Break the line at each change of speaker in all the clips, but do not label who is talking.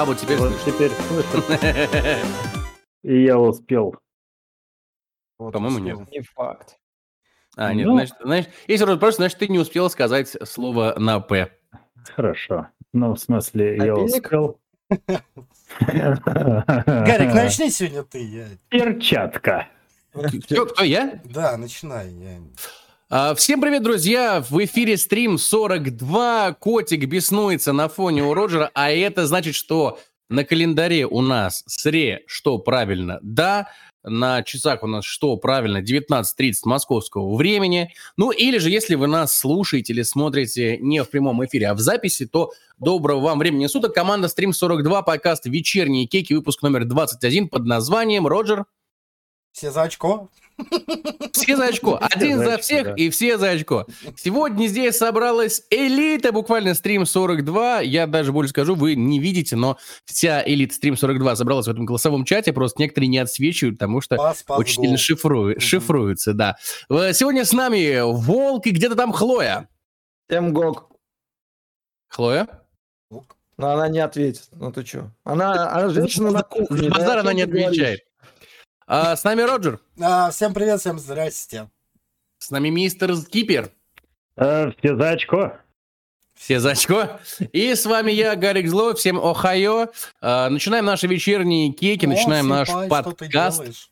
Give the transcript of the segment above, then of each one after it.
А, вот теперь
Вот
слышит.
теперь слышно. И я успел.
Вот
По-моему,
успел.
нет.
Не факт.
А, нет,
Ну.
значит, значит, если просто, значит, ты не успел сказать слово на «П».
Хорошо. Ну, в смысле, я
Напильник?
успел.
Гарик, начни сегодня ты. я-
Перчатка.
Кто, кто я?
Да, начинай. я-
А, Всем привет, друзья! В эфире стрим 42. Котик беснуется на фоне у Роджера, а это значит, что на календаре у нас сре, что правильно, да, на часах у нас что правильно, 19.30 московского времени. Ну или же, если вы нас слушаете или смотрите не в прямом эфире, а в записи, то доброго вам времени суток. Команда Стрим 42, подкаст «Вечерние кейки», выпуск номер 21 под названием «Роджер,
Все за очко?
Все за очко. Один
за
всех
да.
и все за очко. Сегодня здесь собралась элита, буквально стрим 42. Я даже больше скажу, вы не видите, но вся элита стрим 42 собралась в этом голосовом чате, просто некоторые не отсвечивают, потому что
Пас, пас,
очень сильно шифрую-
Мгм.
шифруются, да. Э, Сегодня с нами Волк и где-то там Хлоя.
Тем Гог.
Хлоя?
Но она не ответит. Ну ты чё? Она, она женщина на кухне.
Базар она не отвечает. А, с нами Роджер,
А, всем привет, всем здрасте.
с нами мистер Кипер.
Э, Все за очко.
Все за очко. И с вами я, Гарик Зло. Всем охайо. А, Начинаем наши вечерние кейки,
О,
начинаем наш
ты
подкаст.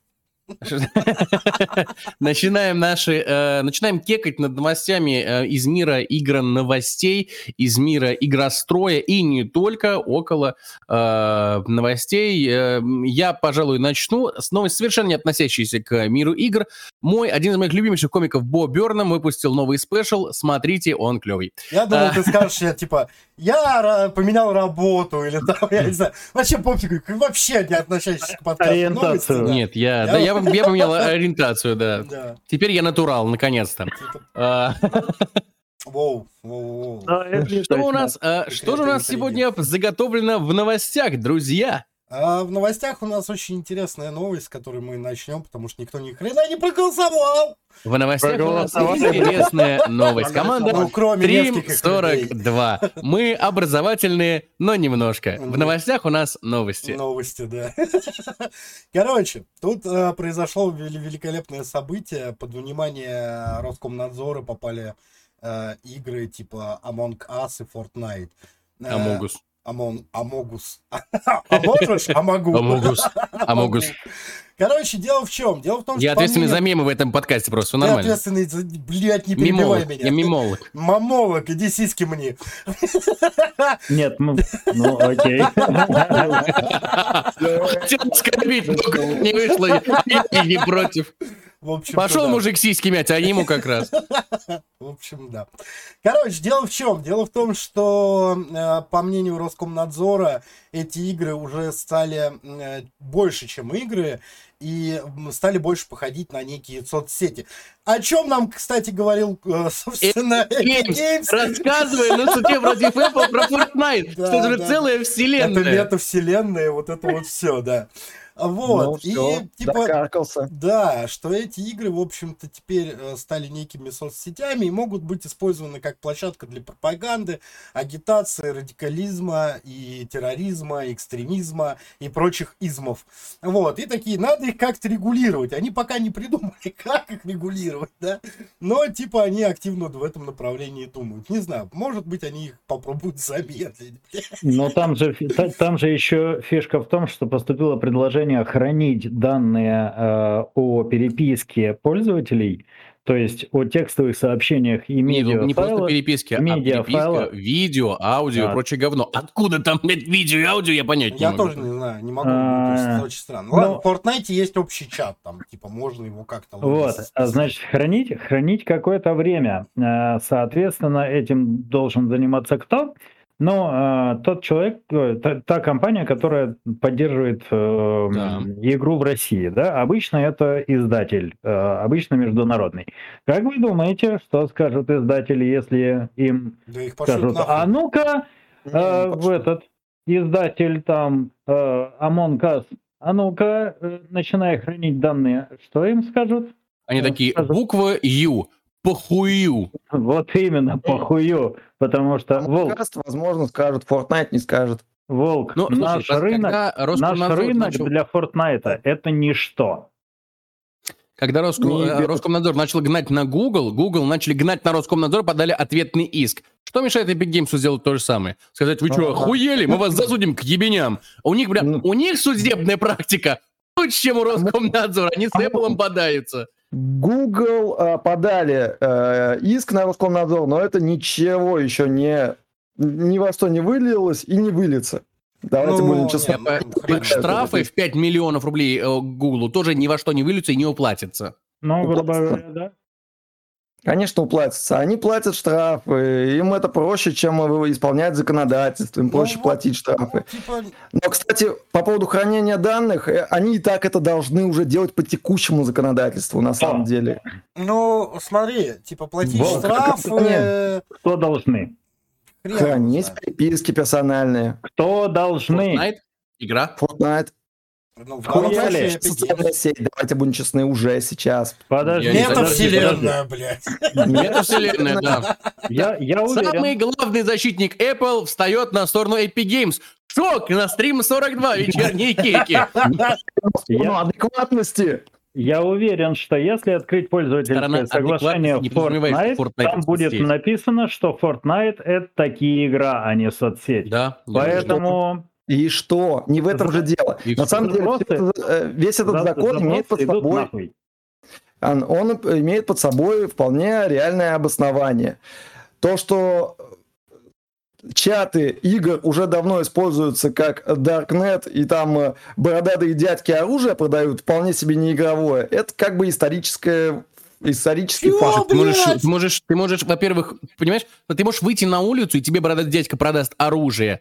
Начинаем наши, э, начинаем кекать над новостями э, из мира игр новостей, из мира игростроя и не только около э, новостей. Э, я, пожалуй, начну с новости, совершенно не относящейся к миру игр. Мой, один из моих любимейших комиков Бо Бернам выпустил новый спешл. Смотрите, он клевый.
Я думал,
А.
ты скажешь, я типа, я поменял работу, или там, я не знаю, вообще пофиг, вообще не относящийся к подкасту.
Ориентацию.
новости,
Нет, я,
Я-
да, я, я поменял ориентацию, да. Теперь я натурал, наконец-то.
Типа,
А,
Воу, воу, воу.
Что у нас, а, что же у нас сегодня заготовлено в новостях, друзья?
А в новостях у нас очень интересная новость, с которой мы начнем, потому что никто ни хрена не проголосовал.
В новостях у нас интересная новость. Команда
Ну, кроме
Стрим
нескольких людей.
42. Мы образовательные, но немножко. В новостях у нас новости.
Новости, да. Короче, тут э, произошло вели- великолепное событие. Под внимание Роскомнадзора попали э, игры типа Among Us и Fortnite. Э,
Амогус.
Among, Амогус. Аможешь? Амогу.
Амогус. Амогус.
Короче, дело в чем? Дело в том, что...
Я ответственный за
мнению-
мемы в этом подкасте, просто все
Ты
нормально.
ответственный за... Блядь, не перебивай
Мимолог.
меня.
Я мимолог.
Мамолог, иди сиськи мне.
Нет, ну, ну окей.
Хотел оскорбить, но не вышло. Я не против.
В общем,
Пошел
да.
мужик сиськи мять, а ему как раз.
В общем, да. Короче, дело в чем? Дело в том, что, э, по мнению Роскомнадзора, эти игры уже стали э, больше, чем игры, и стали больше походить на некие соцсети. О чем нам, кстати, говорил, э, собственно, Epic
Games, рассказывай на суде против Apple про Fortnite, что это целая
Это
вселенная.
метавселенная, вот это вот все, да.
Ну,
Вот,
всё,
и типа...
докаркался.
Да, что эти игры, в общем-то, теперь э, стали некими соцсетями и могут быть использованы как площадка для пропаганды, агитации, радикализма и терроризма, экстремизма и прочих измов. Вот, и такие, надо их как-то регулировать. Они пока не придумали, как их регулировать, да, но, типа, они активно в этом направлении думают. Не знаю, может быть, они их попробуют замедлить.
Но там же, там же еще фишка в том, что поступило предложение хранить данные э, о переписке пользователей, то есть о текстовых сообщениях и
Не, ну, не просто
медиафайлах.
переписки, а
медиафайлы.
переписка, видео, аудио и
Да.
прочее говно. Откуда там блядь, видео и аудио, я понять не
Я
могу.
тоже не знаю, не могу, ну, то есть,
А,
очень странно.
ну-
Ладно, в Fortnite есть общий чат, там, типа, можно его как-то...
Вот, а, значит, хранить, хранить какое-то время. Э, Соответственно, этим должен заниматься кто? Ну, э, тот человек, э, та, та компания, которая поддерживает э,
Да.
игру в России, да, обычно это издатель, э, обычно международный. Как вы думаете, что скажут издатели, если им
Да их
скажут,
нахуй.
а ну-ка, э, в этот издатель там э, Among Us, а ну-ка, э, начинай хранить данные, что им скажут?
Они
Да,
такие, буква Ю, похую.
Вот именно, похую. Потому что, Волк,
возможно, скажут, Fortnite не скажет.
Волк,
Ну, слушай,
наш
раз-
рынок, наш рынок
начал-
для Фортнайта это ничто.
Когда Роско-
Не
э. Роскомнадзор начал гнать на Google, Google начали гнать на Роскомнадзор, подали ответный иск. Что мешает Epic Games сделать то же самое? Сказать, вы что, охуели? Мы вас засудим к ебеням. У них, бля,
Ну.
у них судебная практика лучше, чем у Роскомнадзора. Они с
А-
Apple бодаются.
Google э, подали э, иск на Роскомнадзор, но это ничего еще не ни во что не вылилось и не выльется. Давайте
Ну,
будем честны.
Э, Штрафы в 5 миллионов рублей Google тоже ни во что не выльются и не уплатятся.
Ну, грубо говоря, да.
Конечно, уплатятся. Они платят штрафы, им это проще, чем исполнять законодательство, им
Ну
проще
вот,
платить штрафы.
Ну, типа,
Но, кстати, по поводу хранения данных, э, они и так это должны уже делать по текущему законодательству, на самом деле.
ну, смотри, типа платить
Волк,
штрафы...
Кто должны?
Хранить переписки персональные.
Кто должны?
Fortnite? Игра?
Fortnite.
Ну, в данном случае
Социальная сеть, давайте будем честны, уже сейчас.
Подожди,
Я
Метавселенная, блядь.
Метавселенная, да.
Я, я уверен.
Самый главный защитник Apple встает на сторону Epic Games. Шок на стрим 42 вечерние кейки.
Ну, адекватности.
Я уверен, что если открыть
Сторона
пользовательское соглашение
подразумевает,
Fortnite,
Fortnite
там будет написано, что Fortnite это такие игра, а не соцсеть.
Да. я
Поэтому
И что? Не в этом же дело.
И
На самом деле, э, весь этот
за-
закон имеет под собой. Он, он имеет под собой вполне реальное обоснование. То, что чаты игр уже давно используются как Darknet, и там э, бородатые дядьки оружие продают, вполне себе не игровое, это как бы историческое исторический
Чего,
факт.
Ты можешь, ты можешь, ты можешь, во-первых, понимаешь, ты можешь выйти на улицу, и тебе бородатый дядька продаст оружие.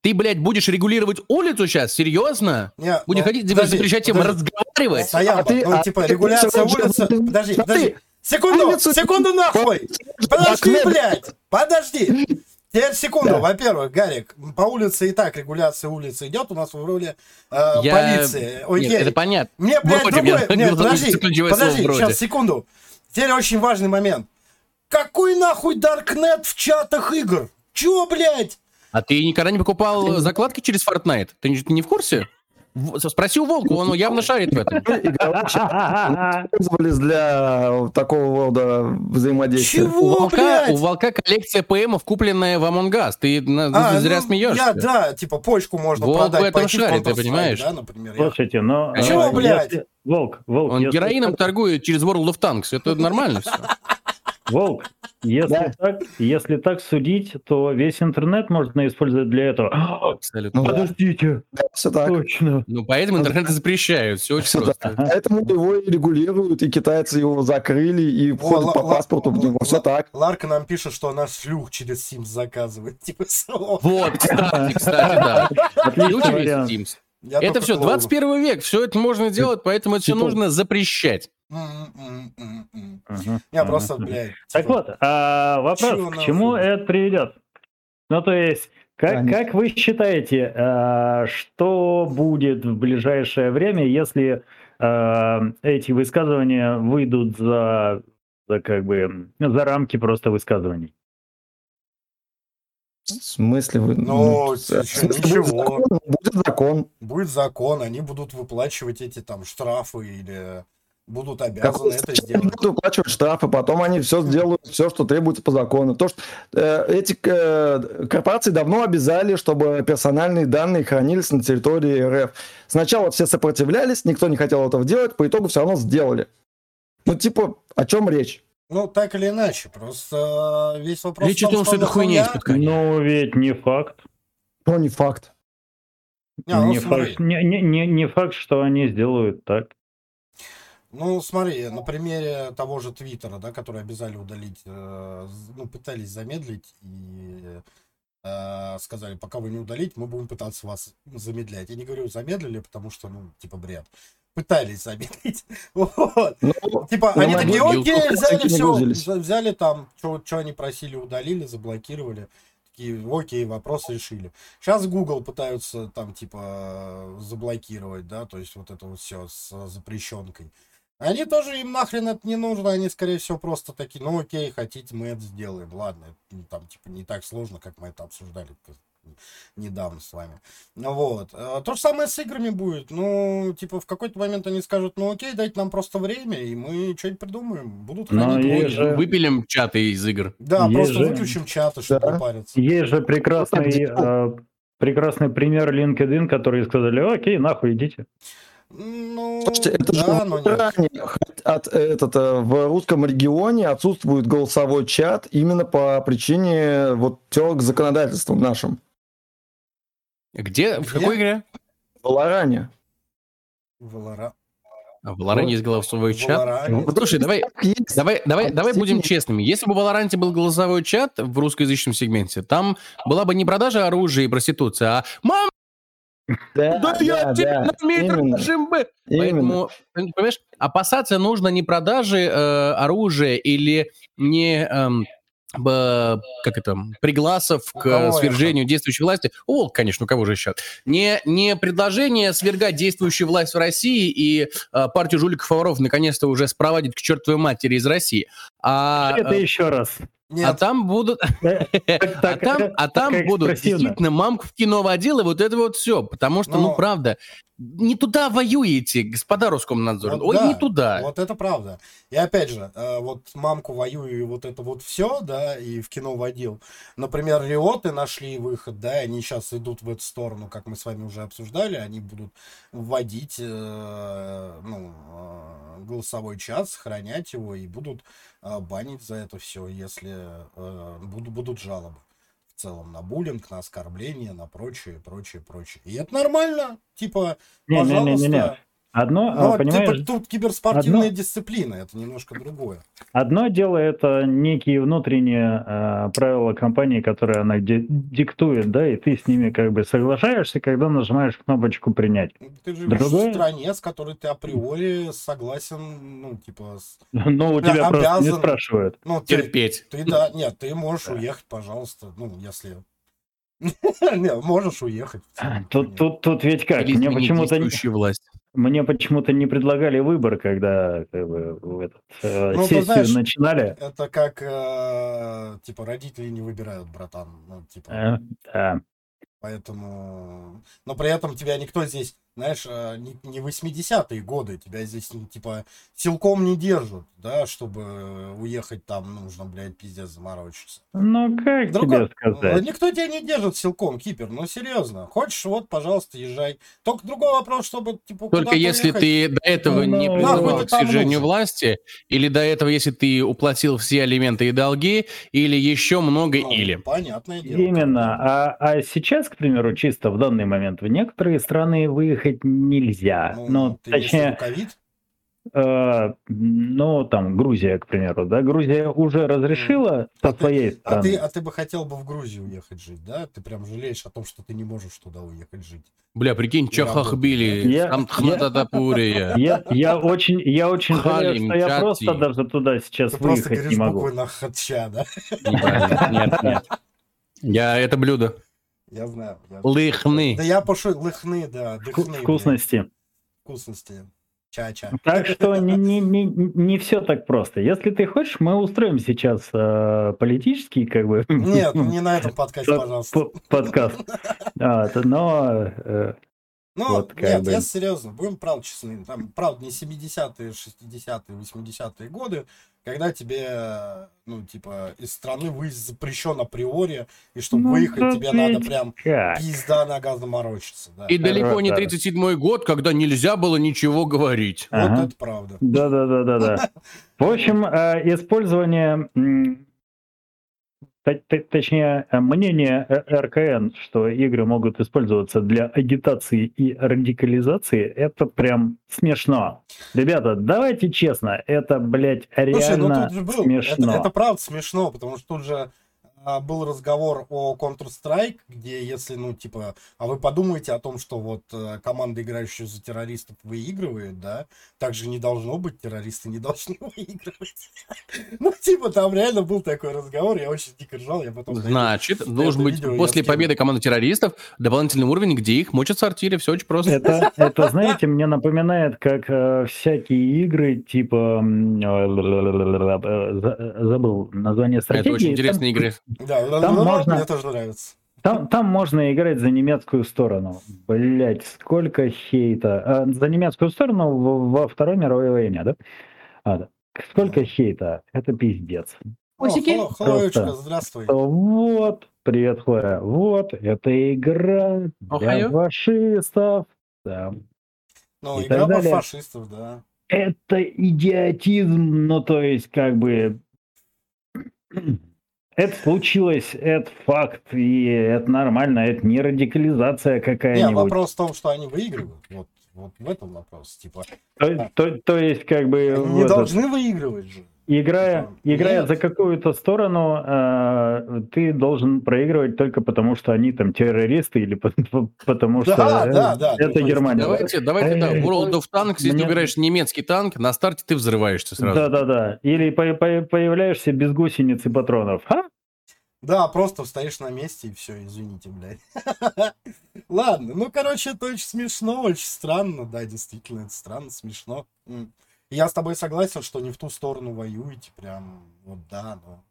Ты, блядь, будешь регулировать улицу сейчас? Серьезно?
Не,
Будешь
ну,
хотеть
подожди,
запрещать всем
подожди.
разговаривать?
Стоян,
А ты-
ну,
а
типа,
ты
регуляция
уже-
улицы... Подожди,
Смотри,
подожди. Секунду,
улицу-
секунду нахуй! Подожди, блядь! Подожди! Теперь секунду.
Да.
Во-первых, Гарик, по улице и так регуляция улицы идет, у нас в роли э,
Я-
полиции. Окей.
Нет, это понятно.
Мне, блядь,
Вроде
другой...
бы,
Нет, подожди, подожди, сейчас, секунду. Теперь очень важный момент. Какой нахуй Даркнет в чатах игр? Чё, блядь?
А ты никогда не покупал закладки через Fortnite? Ты не, ты не в курсе? Спроси у Волка, он явно шарит в этом.
Использовались для такого рода взаимодействия.
Чего?
У Волка,
блядь?
у Волка коллекция ПМов, купленная в Among Us. Ты на-
А,
зря
ну,
смеешься.
Я, да, типа, почку можно
Волк
продать.
в этом шарит, ты понимаешь?
Да, например. я-
Слушайте, но...
А
э,
чего, блядь?
Волк, Волк,
Он
если-
героином торгует через World of Tanks. Это нормально все.
Волк, если,
Да.
так, если так судить, то весь интернет можно использовать для этого.
Абсолютно.
Ну,
Подождите,
Все так.
точно.
Ну, поэтому интернет запрещают. Все очень просто.
Поэтому его и регулируют, и китайцы его закрыли, и
ла-
по паспорту в него. Все так.
Ларка нам пишет, что она шлюх через Sims заказывает. Типа,
Вот, кстати, кстати, да.
Вариант.
Teams.
Я
Это все
клоунов.
21 век, все это можно делать, поэтому это все
Типа-
нужно запрещать.
Я просто, блядь.
Так
типа,
вот, а, вопрос, к чему это приведет? Ну, то есть, как, как вы считаете, а, что будет в ближайшее время, если а, эти высказывания выйдут за, за как бы за рамки просто высказываний?
В смысле вы...
Ну,
смысле, будет
ничего.
закон? Будет закон.
Будет закон, они будут выплачивать эти там штрафы или будут обязаны это сделать.
будут выплачивать штрафы, потом они все сделают, все, что требуется по закону. То, что э, эти э, корпорации давно обязали, чтобы персональные данные хранились на территории РФ. Сначала все сопротивлялись, никто не хотел этого делать, по итогу все равно сделали. Ну, типа, о чем речь?
Ну, так или иначе, просто э, весь вопрос
Речь о том, что это хуйня из-под коня.
Ну, ведь не факт.
То не факт.
Не, ну,
не, факт не, не, не, не факт, что они сделают так.
Ну, смотри, на примере того же Твиттера, да, который обязали удалить, э, ну, пытались замедлить и э, сказали, пока вы не удалите, мы будем пытаться вас замедлять. Я не говорю замедлили, потому что, ну, типа, бред. Пытались замедлить. Вот.
Ну,
Типа,
Ну,
они такие,
могилку.
окей, взяли все, взяли там, что они просили, удалили, заблокировали. Такие, окей, вопрос решили. Сейчас Google пытаются там, типа, заблокировать, да, то есть вот это вот все с запрещенкой. Они тоже, им нахрен это не нужно, они, скорее всего, просто такие, ну окей, хотите, мы это сделаем, ладно, это, там, типа, не так сложно, как мы это обсуждали недавно с вами. Ну вот. А то же самое с играми будет. Ну, типа, в какой-то момент они скажут, ну окей, дайте нам просто время, и мы что-нибудь придумаем. Будут
хранить же... Выпилим чаты из игр.
Да, есть просто же... выключим чаты, чтобы да. париться.
Есть же прекрасный, э, прекрасный пример LinkedIn, которые сказали, окей, нахуй идите.
Ну, Слушайте, это да, же но нет. От, этот, э, в русском регионе отсутствует голосовой чат именно по причине вот тёрок законодательством нашим.
Где? В какой игре?
В Валоране.
Валора...
А в Валоране есть голосовой чат. Ну, слушай, давай, давай, давай, давай будем честными. Если бы в Валоранте был голосовой чат в русскоязычном сегменте, там была бы не продажа оружия и проституция, а «Мам, да, да, да я тебя да, на метр бы. Поэтому, понимаешь, опасаться нужно не продажи э, оружия или не... Э, как это, пригласов к свержению это? действующей власти. О, конечно, у кого же еще? Не, не предложение свергать действующую власть в России и э, партию жуликов воров наконец-то уже спроводить к чертовой матери из России.
А, это э, еще раз.
Нет. А там будут, а там, а там будут действительно мамку в кино водил и вот это вот все, потому что, ну правда, не туда воюете, господа Роскомнадзор. Вот, Ой, да, не туда.
Вот это правда. И опять же, э, вот мамку воюю и вот это вот все, да, и в кино водил. Например, Риоты нашли выход, да, и они сейчас идут в эту сторону, как мы с вами уже обсуждали, они будут вводить э, ну, э, голосовой чат, сохранять его и будут банить за это все, если будут, будут жалобы в целом на буллинг, на оскорбление, на прочее, прочее, прочее. И это нормально. Типа, не, пожалуйста. Не, не, не, не.
Одно, Но,
а, понимаешь, типа, тут киберспортивная одно, дисциплина, это немножко другое.
Одно дело это некие внутренние э, правила компании, которые она диктует, да, и ты с ними как бы соглашаешься, когда нажимаешь кнопочку принять.
Ты живешь Другое... в стране, с которой ты априори согласен, ну, типа... С...
Ну, у тебя обязан... просто не спрашивают.
Ну, ты, Терпеть.
Ты, да, нет, ты можешь уехать, пожалуйста, ну, если не, можешь уехать.
Тут, тут, тут ведь как? Или мне почему-то власть. Мне почему-то не предлагали выбор, когда как бы, в этот, э, ну, сессию знаешь, начинали.
Это как э, типа родители не выбирают, братан. Ну, типа. Э, да. Поэтому, но при этом тебя никто здесь знаешь, а, не, не 80-е годы, тебя здесь, ну, типа, силком не держат, да, чтобы уехать там нужно, блядь, пиздец заморочиться.
Ну, как Другой... тебе сказать?
Никто тебя не держит силком, кипер, ну, серьезно. Хочешь, вот, пожалуйста, езжай. Только другой вопрос, чтобы, типа,
Только если уехать... ты до этого ну, не призывал к свержению власти, или до этого, если ты уплатил все алименты и долги, или еще много ну, или.
Понятное дело.
Именно. А, а сейчас, к примеру, чисто в данный момент в некоторые страны выехать ехать нельзя. Ну, ну точнее... Ковид? Э, ну, там, Грузия, к примеру, да, Грузия уже разрешила а со ты, своей
стороны. А ты, а ты бы хотел бы в Грузию уехать жить, да? Ты прям жалеешь о том, что ты не можешь туда уехать жить.
Бля, прикинь, Чахахбили, я,
я, я, я очень, я очень жалею, что я просто даже туда сейчас ты выехать не могу.
Просто на хатча, да?
Нет, нет. Я это блюдо.
Я знаю. Я...
Лыхны.
Да я пошел, лыхны, да. Дыхны,
Вкусности. Блин.
Вкусности. Ча-ча.
Так что не, не, не, не все так просто. Если ты хочешь, мы устроим сейчас э, политический, как бы.
Нет, не на этом подкасте, пожалуйста.
Подкаст. А, но
э, ну, вот, нет, бы. я серьезно, будем правда честны. Там, правда, не 70-е, 60-е, 80-е годы, когда тебе, ну, типа, из страны выезд запрещен априори, и чтобы ну, выехать, тебе надо прям как? пизда нога заморочиться. Да.
И далеко не 37-й год, когда нельзя было ничего говорить.
Вот ага. это правда.
Да-да-да-да-да. В общем, э, использование точнее, э, мнение РКН, что игры могут использоваться для агитации и радикализации, это прям смешно. Ребята, давайте честно, это, блядь, реально Слушай, ну тут же был, смешно.
Это, это правда смешно, потому что тут же а, был разговор о Counter-Strike, где если, ну, типа, а вы подумаете о том, что вот э, команда, играющая за террористов, выигрывает, да, так же не должно быть, террористы не должны выигрывать. Ну, типа, там реально был такой разговор, я очень дико ржал, я потом...
Значит, должен быть после победы команды террористов дополнительный уровень, где их мочат в сортире, все очень просто.
Это, это знаете, мне напоминает, как э, всякие игры, типа, э, забыл название стратегии.
Это очень интересные игры.
Да,
Там можно-
мне тоже нравится.
Там, там можно играть за немецкую сторону. Блять, сколько хейта. А, за немецкую сторону во Второй мировой войне, да? А, да. Сколько хейта. Это пиздец.
Усики?
Хло- Хлоечка,
Просто.
здравствуй.
Вот, привет, Хлоя. Вот, это игра для
Охайо.
фашистов. Да.
Ну,
и
игра
далее.
фашистов, да.
Это идиотизм, ну то есть как бы это случилось, это факт, и это нормально, это не радикализация
Не,
какая-нибудь.
вопрос в том, что они выигрывают. Вот, вот в этом вопрос. Типа,
То, то- то есть как бы
они не
этот,
должны выигрывать же.
Играя, играя
Нет.
за какую-то сторону, э, ты должен проигрывать только потому, что они там террористы или по- по- потому что
Да,
э,
да, да,
это Германия.
Давайте, давайте, да, World of Tanks, если ты
мне-
выбираешь немецкий танк, на старте ты взрываешься сразу.
Да-да-да. Или по- по- появляешься без гусениц и патронов. Ха?
Да, просто стоишь на месте и все, извините, блядь. Ладно, ну, короче, это очень смешно, очень странно, да, действительно, это странно, смешно. Я с тобой согласен, что не в ту сторону воюете, прям, вот да, но...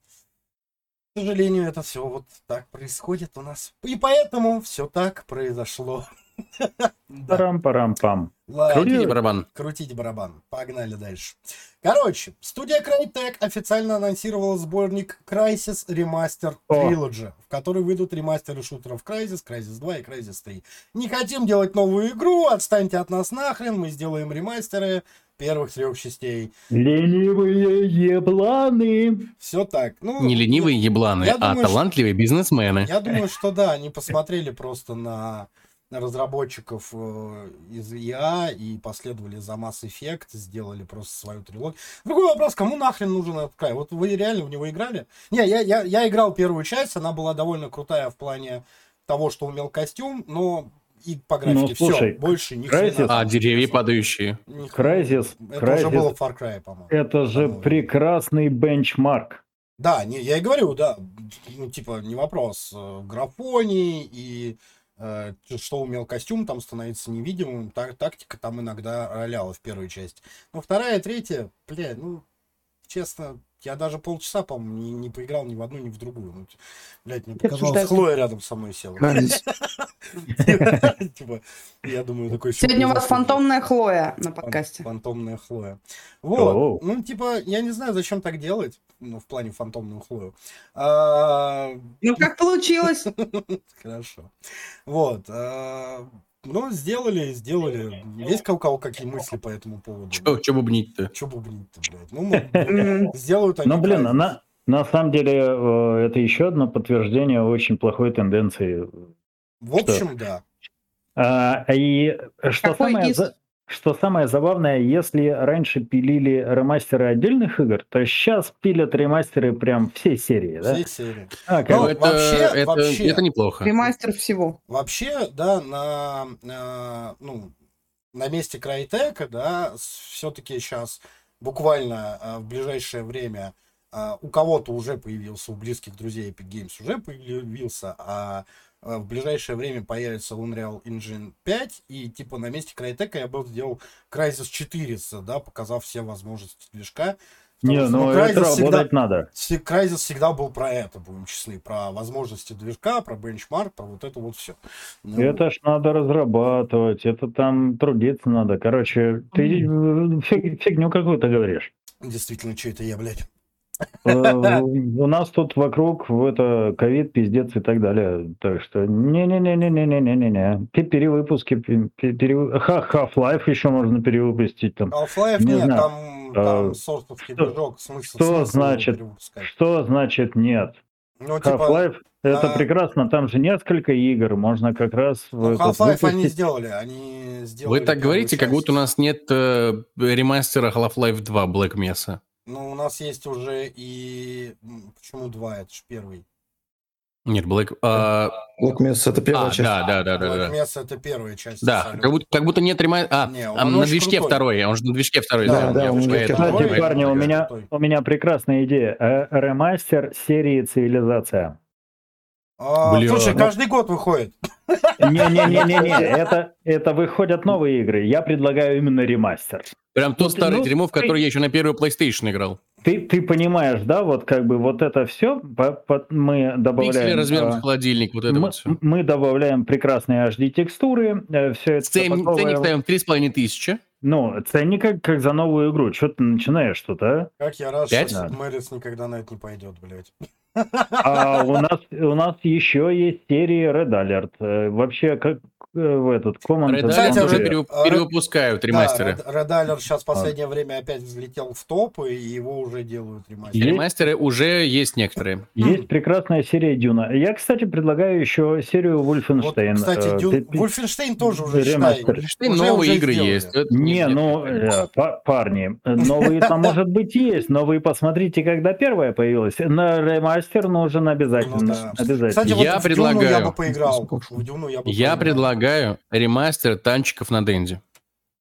К сожалению, это все вот так происходит у нас. И поэтому все так произошло.
Парам-парам-пам.
Крутите барабан.
Крутить барабан. Погнали дальше. Короче, студия Crytek официально анонсировала сборник Crysis Remaster
О.
Trilogy, в который выйдут ремастеры шутеров Crysis, Crysis 2 и Crysis 3. Не хотим делать новую игру, отстаньте от нас нахрен, мы сделаем ремастеры первых трех частей.
Ленивые ебланы.
Все так. Ну,
Не ленивые ебланы,
я
а
думаю, что-
талантливые бизнесмены.
Я думаю, что да, они посмотрели просто на на разработчиков э, из ИА и последовали за Mass Effect, сделали просто свою трилогию. Другой вопрос, кому нахрен нужен этот край? Вот вы реально в него играли? Не, я, я, я играл первую часть, она была довольно крутая в плане того, что умел костюм, но и по графике все,
Ну, слушай,
больше ни
Crysis-
хрена.
А деревья падающие.
Crysis,
Это уже
Crysis.
было в Far Cry, по-моему.
Это же
По-моему.
прекрасный бенчмарк.
Да, не, я и говорю, да, ну, типа, не вопрос. э, Графоний и э, что умел костюм, там становится невидимым, так, тактика там иногда роляла в первой части. Но вторая, третья, бля, ну, честно, я даже полчаса, по-моему, не, не поиграл ни в одну, ни в другую. Ну, блядь, мне показалось. Хлоя рядом со мной села. Типа, я думаю, такой... «Что
Сегодня у вас
произошло?»
фантомная Хлоя на подкасте.
Фантомная Хлоя. Вот. Ну, типа, я не знаю, зачем так делать. Ну, в плане фантомную Хлою. А,
Ну, как получилось?
Хорошо. Вот. а, Ну, сделали, сделали. Есть у кого какие мысли по этому поводу?
Че, бубнить-то?
Че бубнить-то, блядь? Ну, сделают они
Ну, блин,
правильно.
на, на самом деле э, это еще одно подтверждение очень плохой тенденции.
В общем, да.
А, и что
Какой
самое,
из?
за- что самое забавное, если раньше пилили ремастеры отдельных игр, то сейчас пилят ремастеры прям всей серии, да?
Всей серии.
А, как
Ну,
бы.
это,
вообще-
это,
вообще.
это неплохо.
Ремастер всего.
Вообще, да, на, на, ну, на месте Крайтека, да, все-таки сейчас буквально а, в ближайшее время а, у кого-то уже появился, у близких друзей Epic Games уже появился, а, в ближайшее время появится Unreal Engine 5, и типа на месте Крайтека я бы сделал Crysis 400, да, показав все возможности движка. Потому
Не, ну
Crysis
это
всегда-
работать надо.
Crysis всегда был про это, будем честны, про возможности движка, про бенчмарк, про вот это вот все.
Это ж надо разрабатывать, это там трудиться надо. Короче, ты э, фиг- фигню какую-то говоришь.
Действительно, что это я, блядь?
Э, У нас тут вокруг в это ковид, пиздец и так далее. Так что не-не-не-не-не-не-не-не. Пе- Перевыпуски, Half-Life еще можно перевыпустить там.
Half-Life
Не
нет, там,
А,
там движок, смысл,
что значит? Что значит нет?
Ну, типа,
Half-Life это прекрасно, там же несколько игр, можно как раз
ну, Half-Life они сделали, они сделали
Вы так говорите, как будто у нас нет э, ремастера Half-Life 2 Black Mesa.
Ну, у нас есть уже и... Почему два? Это же первый.
Нет, Black... а,
Black Mesa это первая
а,
часть.
да, да, да, да,
Black
да.
Mesa это первая часть.
Да,
абсолютно.
как будто, как будто нет ремастера. А,
Не, он
а на движке
крутой.
второй, он же на движке второй.
Да,
да, он на движке
поэтому-
Кстати, парни, у меня, у меня прекрасная идея. Ремастер серии «Цивилизация».
А,
Бля,
слушай,
ну-
каждый год выходит.
Не-не-не-не-не, это, это выходят новые игры. Я предлагаю именно ремастер.
Прям тот
Ну, ты-
старый
ну,
дерьмо, в
ты-
который я еще на первую PlayStation играл.
Ты, ты понимаешь, да, вот как бы вот это все мы
Пиксели
добавляем...
размером
а,
с холодильник, вот это
мы,
вот все.
мы добавляем прекрасные HD-текстуры, все это
Ценник
потом,
ценник
э,
ставим 3,5 тысячи.
Ну, ценник как, как за новую игру. Что ты начинаешь тут, а?
Как я рад,
Пять?
что Мэрис никогда на это не пойдет, блядь.
А у нас, у нас еще есть серии Red Alert. Э, Вообще, как в этот Command
Red уже перевып- перевыпускают ремастеры.
Да, Red Alert сейчас в последнее время опять взлетел в топы, и его уже делают ремастер.
Есть-
Ремастеры уже есть некоторые.
Есть прекрасная серия Дюна. Я, кстати, предлагаю еще серию
Вот,
Wolfenstein.
кстати,
Э,
Дю-
ты-
тоже уже,
ремастер.
Уже-
новые
уже
игры
сделали.
есть. Это
Не, ну, э, па- парни, э, новые там, может быть, есть, но вы посмотрите, когда первая появилась. На ремастер нужен обязательно.
Ну да.
обязательно.
Кстати,
Я
вот Дюну я
предлагаю-
бы поиграл. Я поиграл.
Предлагаю ремастер танчиков на Денде.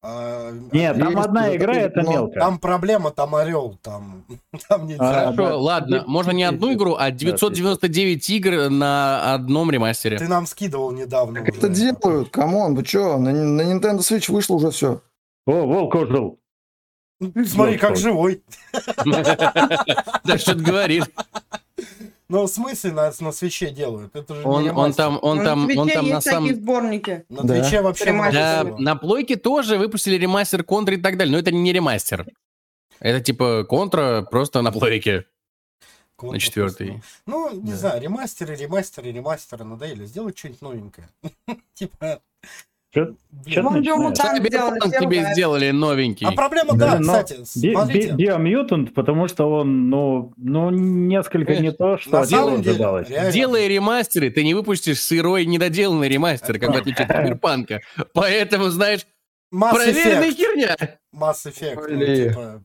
А,
Нет, там одна игра, это мелко.
Там проблема, там орел, там, там нельзя.
А,
Хорошо,
да.
ладно, можно не одну игру, а 999 игр на одном ремастере.
Ты нам скидывал недавно
Как это делают? Come on, вы что? На, на Nintendo Switch вышло уже все.
О, волк ожил.
Смотри, как живой.
Да что ты говоришь?
Но в смысле на, на свече делают? Это же не
Он, он
ремастер.
там, он
Ну,
там,
на
он
Твиче
там на самом...
сборники.
На
Да.
Твиче вообще
Ремастер.
Да, на плойке тоже выпустили ремастер контра и так далее, но это не ремастер. Это типа контра просто на плойке
Контур
на четвертый.
просто. Ну, не
Да.
знаю, ремастеры, ремастеры, ремастеры надоели. Сделать что-нибудь новенькое. Типа...
Сделали
Cyberpunk тебе сделали новенький.
А проблема,
Да,
да,
но
кстати, смотрите.
Би- Биомьютант, потому что он, ну, ну несколько не то, что
деле,
ожидалось.
реально,
Делая ремастеры, ты не выпустишь сырой недоделанный ремастер, как в отличие от Киберпанка. Поэтому, знаешь,
Mass
проверенная
Effect,
херня.
Mass Effect, ну, типа,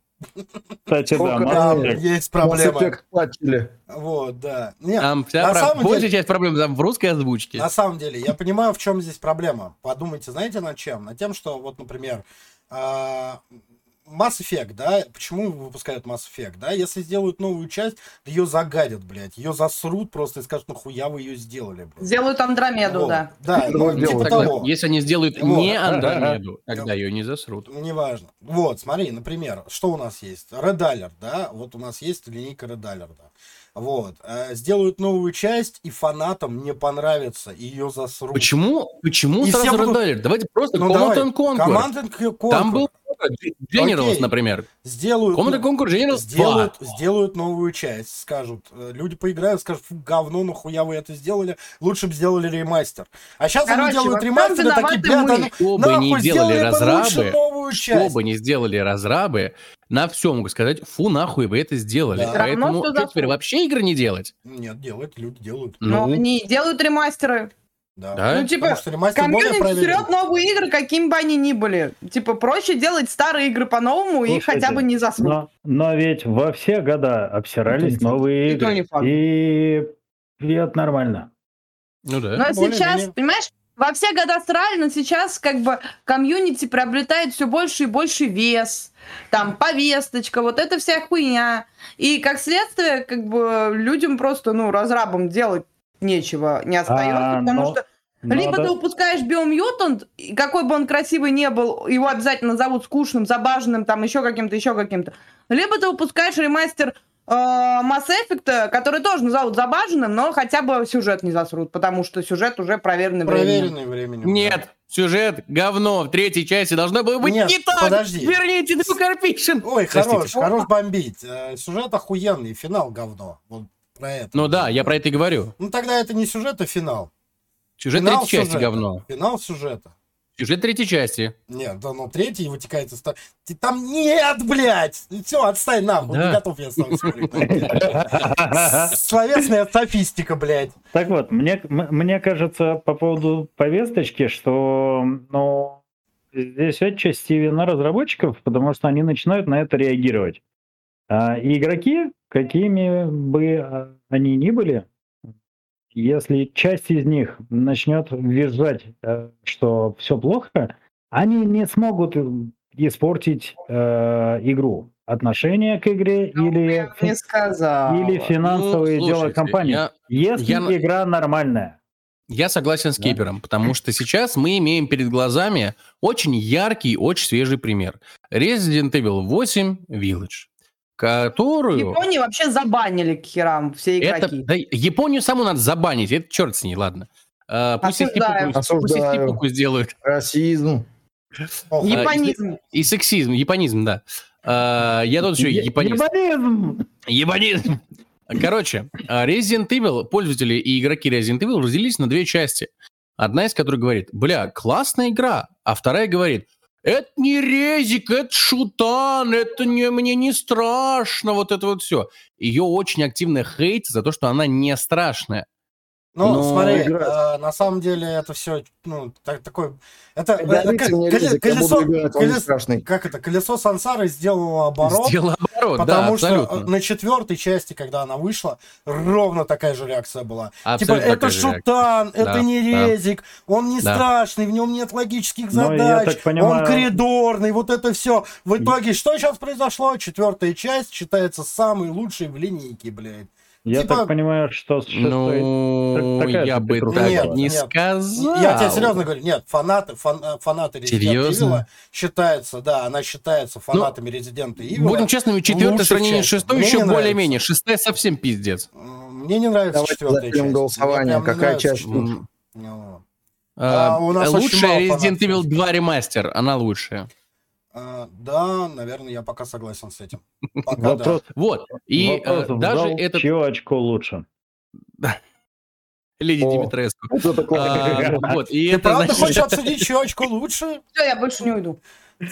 Кстати, да,
Сколько
там
Effect.
есть проблема.
Платили.
Вот, да. Нет,
Там вся
на
про-
самом
большая
деле-
часть проблем там в русской озвучке.
На самом деле, я понимаю, в чем здесь проблема. Подумайте, знаете, над чем? Над тем, что, вот, например, а, Mass Effect, да, почему выпускают Mass Effect, да, если сделают новую часть, ее загадят, блядь, ее засрут просто и скажут, нахуя вы ее сделали, блядь.
Сделают Андромеду,
Вот.
да.
Да, ну,
дело.
типа
Тогда,
того.
если они сделают
Вот.
не Андромеду, тогда ее не засрут.
Ну, Неважно. Вот, смотри, например, что у нас есть? Red Alert, да, вот у нас есть линейка Red Alert. да. Вот. э, Сделают новую часть, и фанатам не понравится, и ее засрут.
Почему? Почему
И
сразу
будут-
Red Alert? Давайте просто
Ну,
Command
давай.
and Conquer.
Command and Conquer.
Там был Generals,
Окей.
например.
Сделают,
and Conquer Generals 2.
сделают, сделают новую часть, скажут. э, Люди поиграют, скажут, фу, говно, нахуя вы это сделали, лучше бы сделали ремастер. А сейчас они
Короче,
делают
во всем
ремастер, и такие, бля, да ну,
Что бы делали
сделали
разрабы,
новую
Что бы ни сделали разрабы, на все могут сказать, фу, нахуй вы это сделали.
Да.
Поэтому
Равно всё
что теперь вообще игры не делать?
Нет, делают, люди делают.
Но
Ну,
они делают ремастеры.
Да.
Да?
Ну, типа,
Потому что ремастер более
Комьюнити жрет новые игры, какими бы они ни были. Типа, проще делать старые игры по-новому и хотя бы не засрут.
Но, но ведь во все года обсирались
Это не
новые
не
игры.
факт.
И, и это нормально.
ну да.
Но
более-менее.
сейчас, понимаешь, во все года срали, но сейчас как бы комьюнити приобретает все больше и больше вес. Там повесточка, вот эта вся хуйня. И как следствие, как бы людям просто, ну, разрабам делать нечего не остается,
А,
потому
но-
что
но
либо
да-
ты выпускаешь биомьютант, какой бы он красивый не был, его обязательно зовут скучным, забаженным, там еще каким-то, еще каким-то. Либо ты выпускаешь ремастер э, Mass Effect, который тоже назовут забаженным, но хотя бы сюжет не засрут, потому что сюжет уже проверенный временем.
Проверенный временем.
Нет, сюжет, говно, в третьей части должно было быть
Нет,
не так.
подожди.
Верните Drew Carpation.
Ой,
Простите.
хорош, хорош бомбить. Э, Сюжет охуенный, финал говно. Вот про это.
Ну да, я про это и говорю.
Ну тогда это не сюжет, а финал.
Сюжет
Финал
третьей части
сюжета.
говно.
Финал сюжета.
Сюжет третьей части.
Нет, да, но третий вытекает из... Там нет, блядь! Все, отстань нахуй,
Да.
не готов я с тобой. Словесная софистика, блядь.
Так вот, мне, мне кажется, по поводу повесточки, что ну, здесь отчасти вина разработчиков, потому что они начинают на это реагировать. А, и игроки, какими бы а, они ни были, если часть из них начнет визжать, э, что все плохо, они не смогут испортить э, игру. Отношение к игре
Ну,
или,
не
или финансовые
Ну,
дела компании.
я-
Если
я
игра нормальная,
Я согласен с
Да.
Кейпером, потому что сейчас мы имеем перед глазами очень яркий, очень свежий пример. Resident Evil 8 Village, которую...
Японии вообще забанили к херам все
Это,
игроки.
да, Японию саму надо забанить, это черт с ней, ладно. А, пусть и и сипуку сделают.
Расизм.
Ох,
Я-
Японизм.
И сексизм, японизм, да. А, я тут еще японист.
ебанизм!
Ебанизм. Короче, а, Resident Evil, пользователи и игроки Resident Evil разделились на две части. Одна из которых говорит, бля, классная игра, а вторая говорит, это не резик, это шутан, это не, мне не страшно, вот это вот все. Ее очень активно хейт за то, что она не страшная.
Ну,
Но
смотри, э, на самом деле это все, ну, так, такой, это, э,
Говорите
как- колесо, колесо- как это, колесо сансары сделало оборот,
Сделал оборот, да,
потому что
абсолютно.
э, на четвертой части, когда она вышла, ровно такая же реакция была.
Абсолютно
типа, это
же реакция.
шутан, это
Да,
не
да.
резик, он не
Да.
страшный, в нем нет логических
Ну,
задач,
понимаю-
он коридорный, вот это все. В итоге, что сейчас произошло? Четвертая часть считается самой лучшей в линейке, блядь.
Я
Типа-
так понимаю, что с шестой...
Ну,
так- такая
я бы так
Нет,
не
нет.
сказал.
Я тебе серьезно говорю, нет, фанаты, фан- э, фанаты Resident
Серьезно?
Evil считаются, да, она считается фанатами Resident Evil.
Будем честными, четвертое сравнение с шестой
Мне
еще
не
более-менее. Шестая совсем пиздец.
Мне не нравится
Давайте
четвертая часть.
голосование. Какая часть
Ну,
а,
у нас очень
Лучшая Resident. Evil 2 ремастер, она лучшая.
А, Да, наверное, я пока согласен с этим. Пока да.
Вопрос,
Вот. И
вопрос
э,
в
даже
зал,
этот
чье очко лучше?
Леди
О.
Димитреску. А, Вот, и
Ты
это
правда
значит-
хочешь обсудить, чью очко лучше?
Все, я больше не уйду.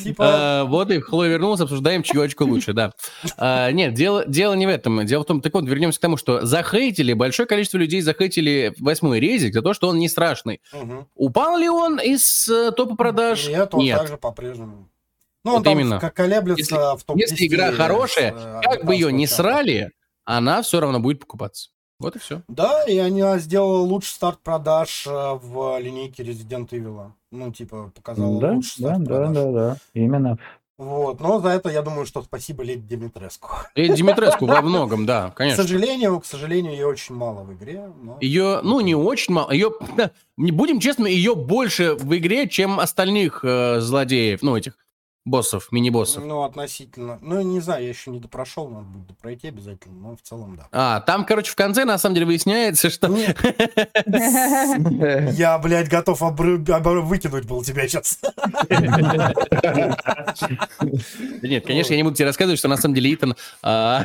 Типа,
А, Вот и Хлоя вернулась, обсуждаем, чью очко лучше, да. А, Нет, дело, дело не в этом. Дело в том, так вот, вернемся к тому, что захейтили, большое количество людей захейтили восьмой резик за то, что он не страшный.
мгм.
Упал ли он из э, топа продаж?
Нет, он
Нет.
также по-прежнему. Ну,
Вот
он там
именно.
колеблется в топ
Если игра хорошая,
э,
Как бы ее не срали, она все равно будет покупаться. Вот и все.
Да, и она сделала лучший старт продаж э, в линейке Resident Evil. Ну, типа, показала
Да,
лучший
да,
старт
да,
продаж.
да, да, именно.
Вот, но за это я думаю, что спасибо Леди Димитреску.
И Димитреску во многом, да,
К
конечно.
сожалению, к сожалению, ее очень мало в игре. Но...
Ее, ну, не очень мало. Ее, не будем честными, ее больше в игре, чем остальных э, злодеев, ну, этих боссов, мини-боссов.
Ну, относительно. Ну, не знаю, я еще не допрошел, надо будет пройти обязательно, но в целом да.
А, там, короче, в конце, на самом деле, выясняется, что...
Я, блядь, готов выкинуть был тебя сейчас.
Нет, конечно, я не буду тебе рассказывать, что на самом деле Итан... а,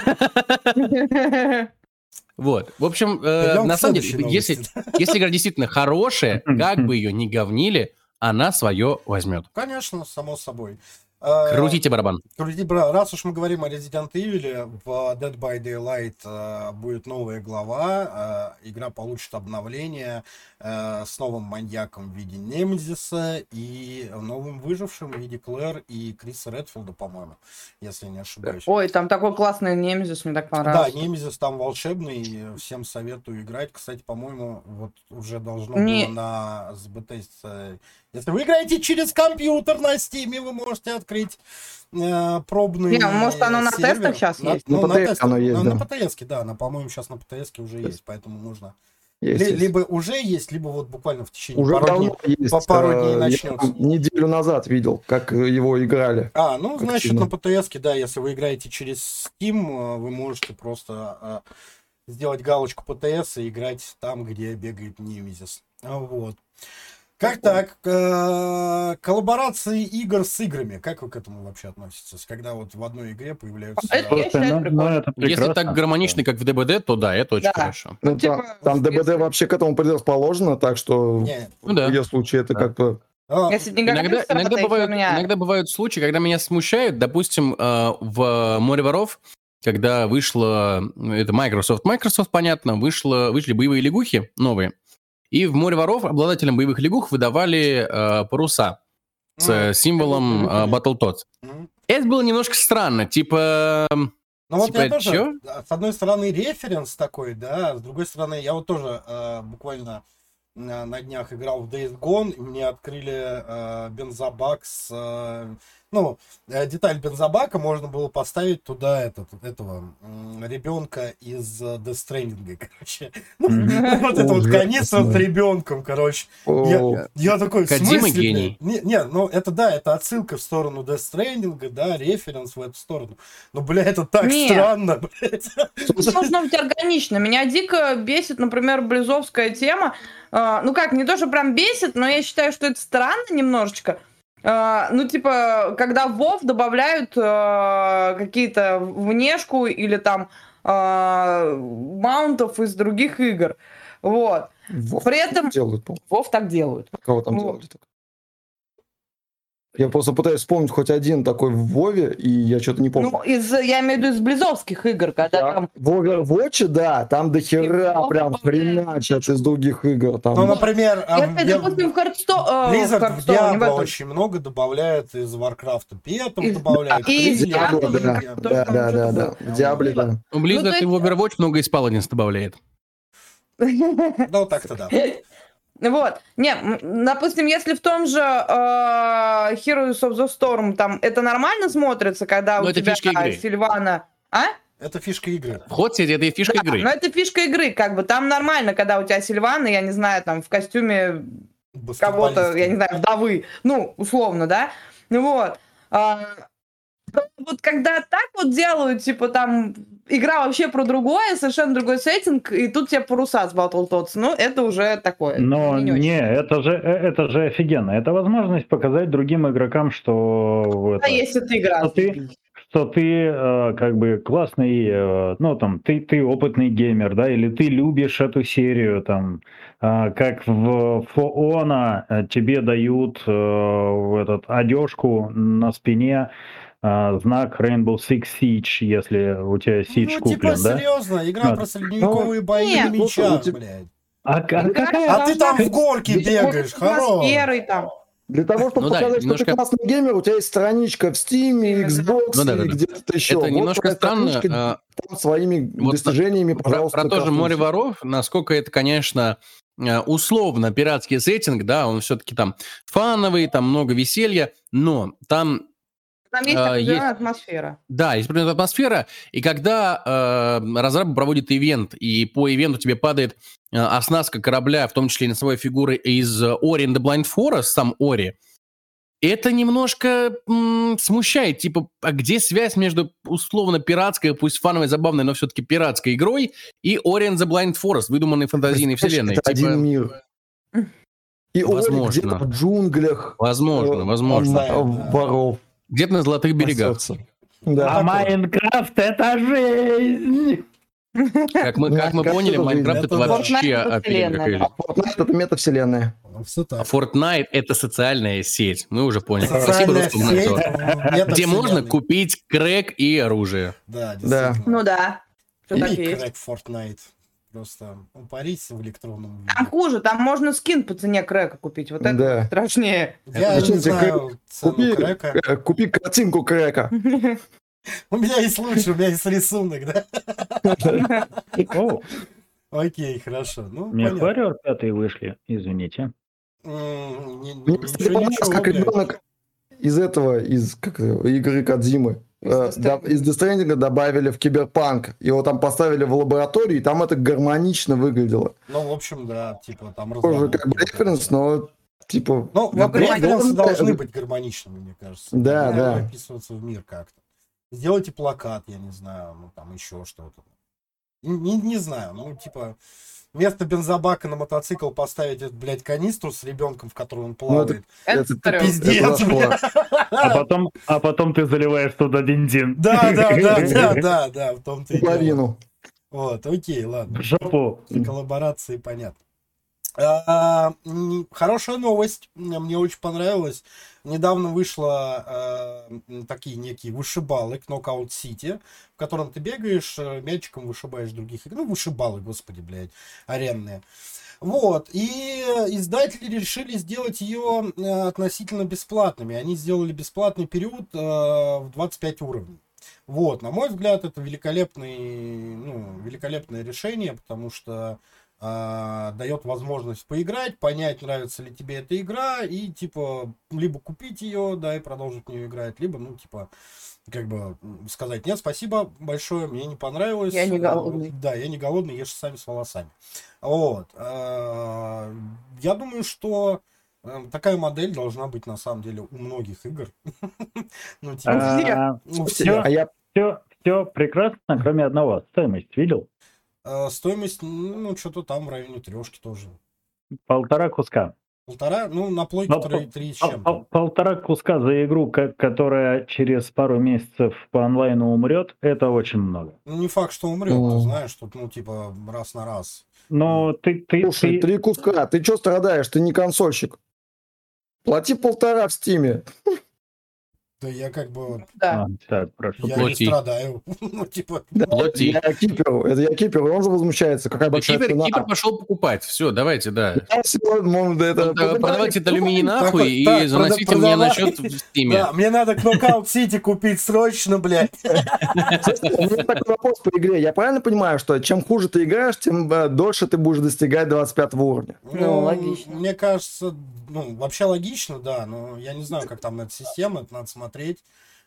Вот. В общем, э, на самом деле, если, если игра действительно хорошая, как бы ее ни говнили, она свое возьмет.
Конечно, само собой. Э,
Крутите барабан.
Крути, бра, раз уж мы говорим о Resident Evil, в Dead by Daylight э, будет новая глава, э, игра получит обновление э, с новым маньяком в виде Немезиса и новым выжившим в виде Клэр и Криса Редфилда, по-моему, если я не ошибаюсь.
Ой, там такой классный немезис, мне так
Да,
понравился.
Немезис там волшебный, всем советую играть. Кстати, по-моему, вот уже должно
Не-
было на с Bethesda. Если вы играете через компьютер на Steam, вы можете открыть э, пробный
Не, может, оно на
сервер.
тестах щас
На-
есть?
ну,
На ПТС оно есть,
на,
да.
на ПТС, да, на, по-моему, сейчас на ПТС уже есть, поэтому нужно.
Есть,
Ли- либо уже есть, либо вот буквально в течение
Уже
пару дней.
давно есть.
по пару дней
э, я
начнется.
неделю назад видел, как его играли.
А, ну, значит,
Активно.
на ПТС, да, если вы играете через Steam, э, вы можете просто э, сделать галочку ПТС и играть там, где бегает Немезис. А, Вот. Как так? Э, Коллаборации игр с играми. Как вы к этому вообще относитесь? Когда вот в одной игре появляются...
Это я
Слушай,
считаю,
ну,
прикольно.
ну, это
Если так гармонично, как в ДБД, то да, это очень
Да.
хорошо.
Ну,
типа,
там, ДБД
если-
вообще к этому предрасположено, так что
Ну
в ее случае это
Да.
как бы...
а,
Если
Иногда, иногда, бывают,
меня-
иногда бывают случаи, когда меня смущают, допустим, э, в «Море воров», когда вышло, ну, это Microsoft, Microsoft, понятно, вышло, вышли боевые лягухи новые, и в «Море воров» обладателям боевых лягух выдавали э, паруса с э, символом э, Battletoads.
м.
Это было немножко странно, типа,
Ну вот
Типа,
я тоже,
чё?
да, с одной стороны, референс такой, да, с другой стороны, я вот тоже э, буквально на, на днях играл в Days Gone, и мне открыли э, бензобак с... э, ну, э, деталь бензобака можно было поставить туда этот, этого ребенка из э, Death Stranding, короче. Ну,
Мгм.
вот это вот канистра с ребенком, короче.
О,
Я, такой, в смысле? Не, не, ну это да, это отсылка в сторону Death Stranding, да, референс в эту сторону. Но, бля, это так странно, блядь.
Должно быть органично. Меня дико бесит, например, близовская тема. А, ну как, не то, что прям бесит, но я считаю, что это странно немножечко. А, ну, типа, когда в WoW добавляют а, какие-то внешку или там а, маунтов из других игр. Вот.
Вов
При этом
делают.
WoW так делают.
Кого там
Вот.
делали так? Я просто пытаюсь вспомнить хоть один такой в Вове, и я что-то не помню.
Ну, из, я имею в виду из близовских игр, когда
Да.
там...
В Overwatch, да, там до хера
Вов
прям
добавляет.
хреначат из других игр. Там...
Ну, например, а,
Если,
я-
допустим, в Хардсто... э, в
Blizzard в Diablo
этом.
очень много добавляет из Warcraft. Петом
Из-
добавляют.
и из Diablo,
да, да, да, да, да. В Диабле, да.
У Blizzard
есть-
и в Overwatch много из Paladins добавляет.
Ну, так-то да.
Вот. Не, допустим, если в том же э, Heroes of the Storm там это нормально смотрится, когда
Ну,
у
это
тебя
фишка игры.
Сильвана... А?
Это фишка игры.
Вход сети это и фишка
Да,
игры.
но это фишка игры, как бы. Там нормально, когда у тебя Сильвана, я не знаю, там в костюме кого-то, я не знаю, вдовы, ну, условно, да? Ну вот. А, но вот когда так вот делают, типа там игра вообще про другое, совершенно другой сеттинг, и тут тебе паруса с Battletoads, ну, это уже такое.
Но
не
не, это же, э, это же офигенно. Это возможность показать другим игрокам, что это,
есть эта игра.
А ты- что ты э, как бы классный, э, ну там ты ты опытный геймер, да, или ты любишь эту серию, там, а, как в Фоона тебе дают э, в этот одежку на спине а, знак Rainbow Six Siege, если у тебя Siege
Ну, типа,
куплен, да?
серьезно, игра
Да.
про средневековые бои
Нет.
на мечах,
Ну, типа-
блядь.
А, а какая
А ты там в горке бегаешь, хорош.
атмосферой там.
Для того, чтобы
Ну да,
показать,
немножко-
что ты классный геймер, у тебя есть страничка в Steam. Xbox
Ну да, да,
и
да.
где-то еще.
Это
Вот
немножко странно. а,
там своими
Вот
достижениями,
Про,
пожалуйста.
про то же море воров, насколько это, конечно, э, условно пиратский сеттинг, да, он все-таки там фановый, там много веселья, но там
Там есть
А,
определенная
есть-
атмосфера.
Да, есть определенная атмосфера, и когда э, разраб проводит ивент, и по ивенту тебе падает э, оснастка корабля, в том числе и носовой фигуры из э, Ori and the Blind Forest, сам Ори, это немножко м, смущает. Типа, а где связь между условно пиратской, пусть фановой, забавной, но все-таки пиратской игрой и Ori and the Blind Forest, выдуманной фантазийной вселенной?
Это
Типа,
один мир. И Ори
Возможно.
где-то в джунглях
Возможно,
э,
возможно.
Воров.
Где-то на золотых берегах.
пасется.
А
Да.
Майнкрафт это жизнь!
Как мы, как мы поняли. Майнкрафт это
Это да.
вообще офигенно.
А Fortnite это метавселенная.
Ну, Все
А
так.
Fortnite это социальная сеть. Мы уже поняли. Спасибо,
Социальная
Роскомнадзор.
сеть, метавселенная.
Где можно купить крэк и оружие.
Да,
Да.
Ну да. Все
И
крэк Fortnite. Просто упарись в электронном
Там
виде.
хуже, там можно скин по цене крека купить. Вот это
Да.
страшнее.
Я
Зачем
не знаю цену
Купи,
крэка.
э, купи картинку крека.
У меня есть лучше, у меня есть рисунок, да?
О,
Окей, хорошо. Ну,
мне. Warrior 5 вышли, извините.
Мне, кстати, понравилось, как ребенок из этого, из как, это, игры Кадзимы,
Из
э,
Stranding.
из Death добавили в Киберпанк. Его там поставили в лаборатории, и там это гармонично выглядело.
Ну, в общем, да, типа там
Тоже как бы референс, но типа...
Ну, референсы должны быть гармоничными, мне кажется.
Да,
Они
да.
должны вписываться в мир как-то. Сделайте плакат, я не знаю, ну там еще что-то. Не- не знаю, ну типа вместо бензобака на мотоцикл поставить, эту, блядь, канистру с ребенком, в которой он плавает.
Это
Это
стрёмно.
Пиздец,
это
блядь.
А потом, а потом ты заливаешь туда бензин.
Да, да, да, да, да, да, в том-то и дело. Вот, окей, ладно.
Жопу.
коллаборации понятно. А, Хорошая новость, мне очень понравилось. Недавно вышло э, такие некие вышибалы, Knockout City, в котором ты бегаешь, э, мячиком вышибаешь других. Ну, вышибалы, господи, блядь, аренные. Вот, и издатели решили сделать ее э, относительно бесплатными. Они сделали бесплатный период э, в 25 уровней. Вот, на мой взгляд, это великолепный, ну, великолепное решение, потому что а, дает возможность поиграть, понять, нравится ли тебе эта игра, и типа либо купить ее, да, и продолжить в нее играть, либо, ну, типа, как бы сказать, нет, спасибо большое, мне не понравилось.
Я не
э,
голодный.
Да, я не голодный, ешь сами с волосами. Вот. а, Я думаю, что э, такая модель должна быть на самом деле у многих игр. Ну, типа,
А,
все,
все прекрасно, кроме одного. Стоимость видел?
Э, Стоимость, ну, что-то там в районе трешки тоже.
Полтора куска.
Полтора, ну, на плойке
Ну,
три, три с чем-то.
пол- Полтора куска за игру, ко- которая через пару месяцев по онлайну умрет, это очень много.
Ну, не факт, что умрет,
Ну.
ты знаешь, тут, ну, типа, раз на раз.
Но ты, ты,
Слушай,
ты-
три куска. Ты что страдаешь? Ты не консольщик. Плати полтора в Steam'е.
Да я как бы,
Да.
А, так, прошу.
я
Плати.
не страдаю. Ну, типа,
Да,
Плати.
Я keeper. Это я keeper. Он же возмущается. Какая большая
Keeper,
цена.
Keeper пошел покупать. Все, давайте, да.
Я всего, ну, да, это-
Ну, Продавайте это алюминий нахуй
Так,
и
так,
заносите
прода-
мне на
продавай.
счет в Steam'е.
да, мне надо Knockout City купить срочно, блядь.
У меня такой вопрос по игре. Я правильно понимаю, что чем хуже ты играешь, тем э, дольше ты будешь достигать 25 уровня?
Ну, логично.
Мне кажется, ну, вообще логично, да, но я не знаю, как там эта система, это надо смотреть,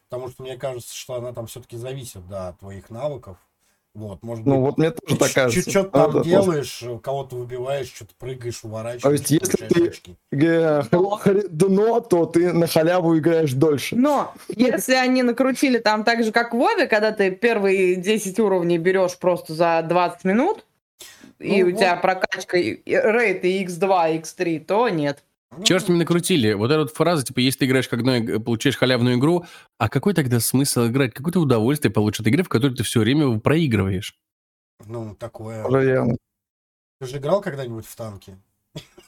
потому что мне кажется, что она там все-таки зависит, да, от твоих навыков. Вот, может быть,
Ну, вот мне тоже так кажется.
Чуть что там делаешь, кого-то выбиваешь, что-то прыгаешь, уворачиваешься.
То есть, если ты-
очки.
Э, Дно, то ты на халяву играешь дольше.
Но если они накрутили там так же, как в Вове, когда ты первые 10 уровней берешь просто за 20 минут, и
Ну,
у тебя прокачка и- и рейд и x2, x3, то нет.
Ну,
ж мне накрутили? Вот эта вот фраза, типа, если ты играешь, когда получаешь халявную игру, а какой тогда смысл играть? Какое ты удовольствие получишь от игры, в которой ты все время проигрываешь?
Ну, такое.
Тоже верно.
Ты же играл когда-нибудь в танки?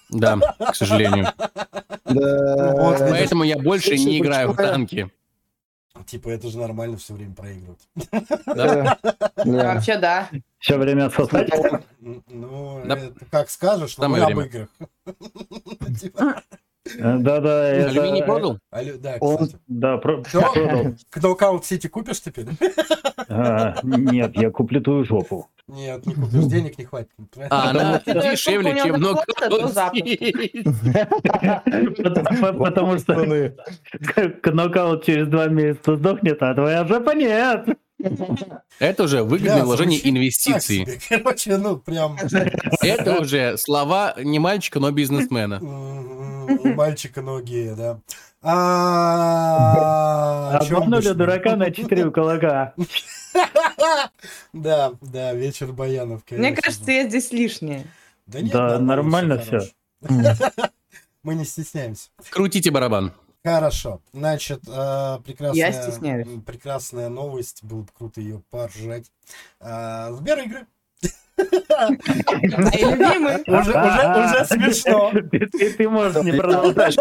Да, к сожалению.
Да.
Вот,
Поэтому я больше не играю в танки.
Типа, это же нормально все время проигрывать.
Да. Да.
Вообще, да.
Все время сосать.
М, Ну,
Да.
как скажешь, но мы об играх. Типа,
Э, Да-да,
Алюминий
это...
продал?
Да.
Да, продал.
Knockout City купишь теперь?
А, Нет, я куплю твою жопу.
Нет, не купишь, денег не хватит.
А, она дешевле, чем много.
Потому что нокаут через два месяца сдохнет, а твоя жопа нет.
Это уже выгодное вложение инвестиций.
Короче, ну, прям...
Это уже слова не мальчика, но бизнесмена.
Мальчика, но гея, да. А,
Обманули дурака на четыре кулака.
Да, да, вечер Баянов.
Мне кажется,
же.
я здесь лишняя.
Да, нет,
Да, нормально
хорошо. Мы не стесняемся.
Крутите барабан.
Хорошо. Значит, э, прекрасная,
Я стесняюсь.
прекрасная новость. Было бы круто ее поржать. Э, Сбер игры.
Мои любимые.
Уже, уже, уже смешно.
Ты, ты- можешь не продолжать.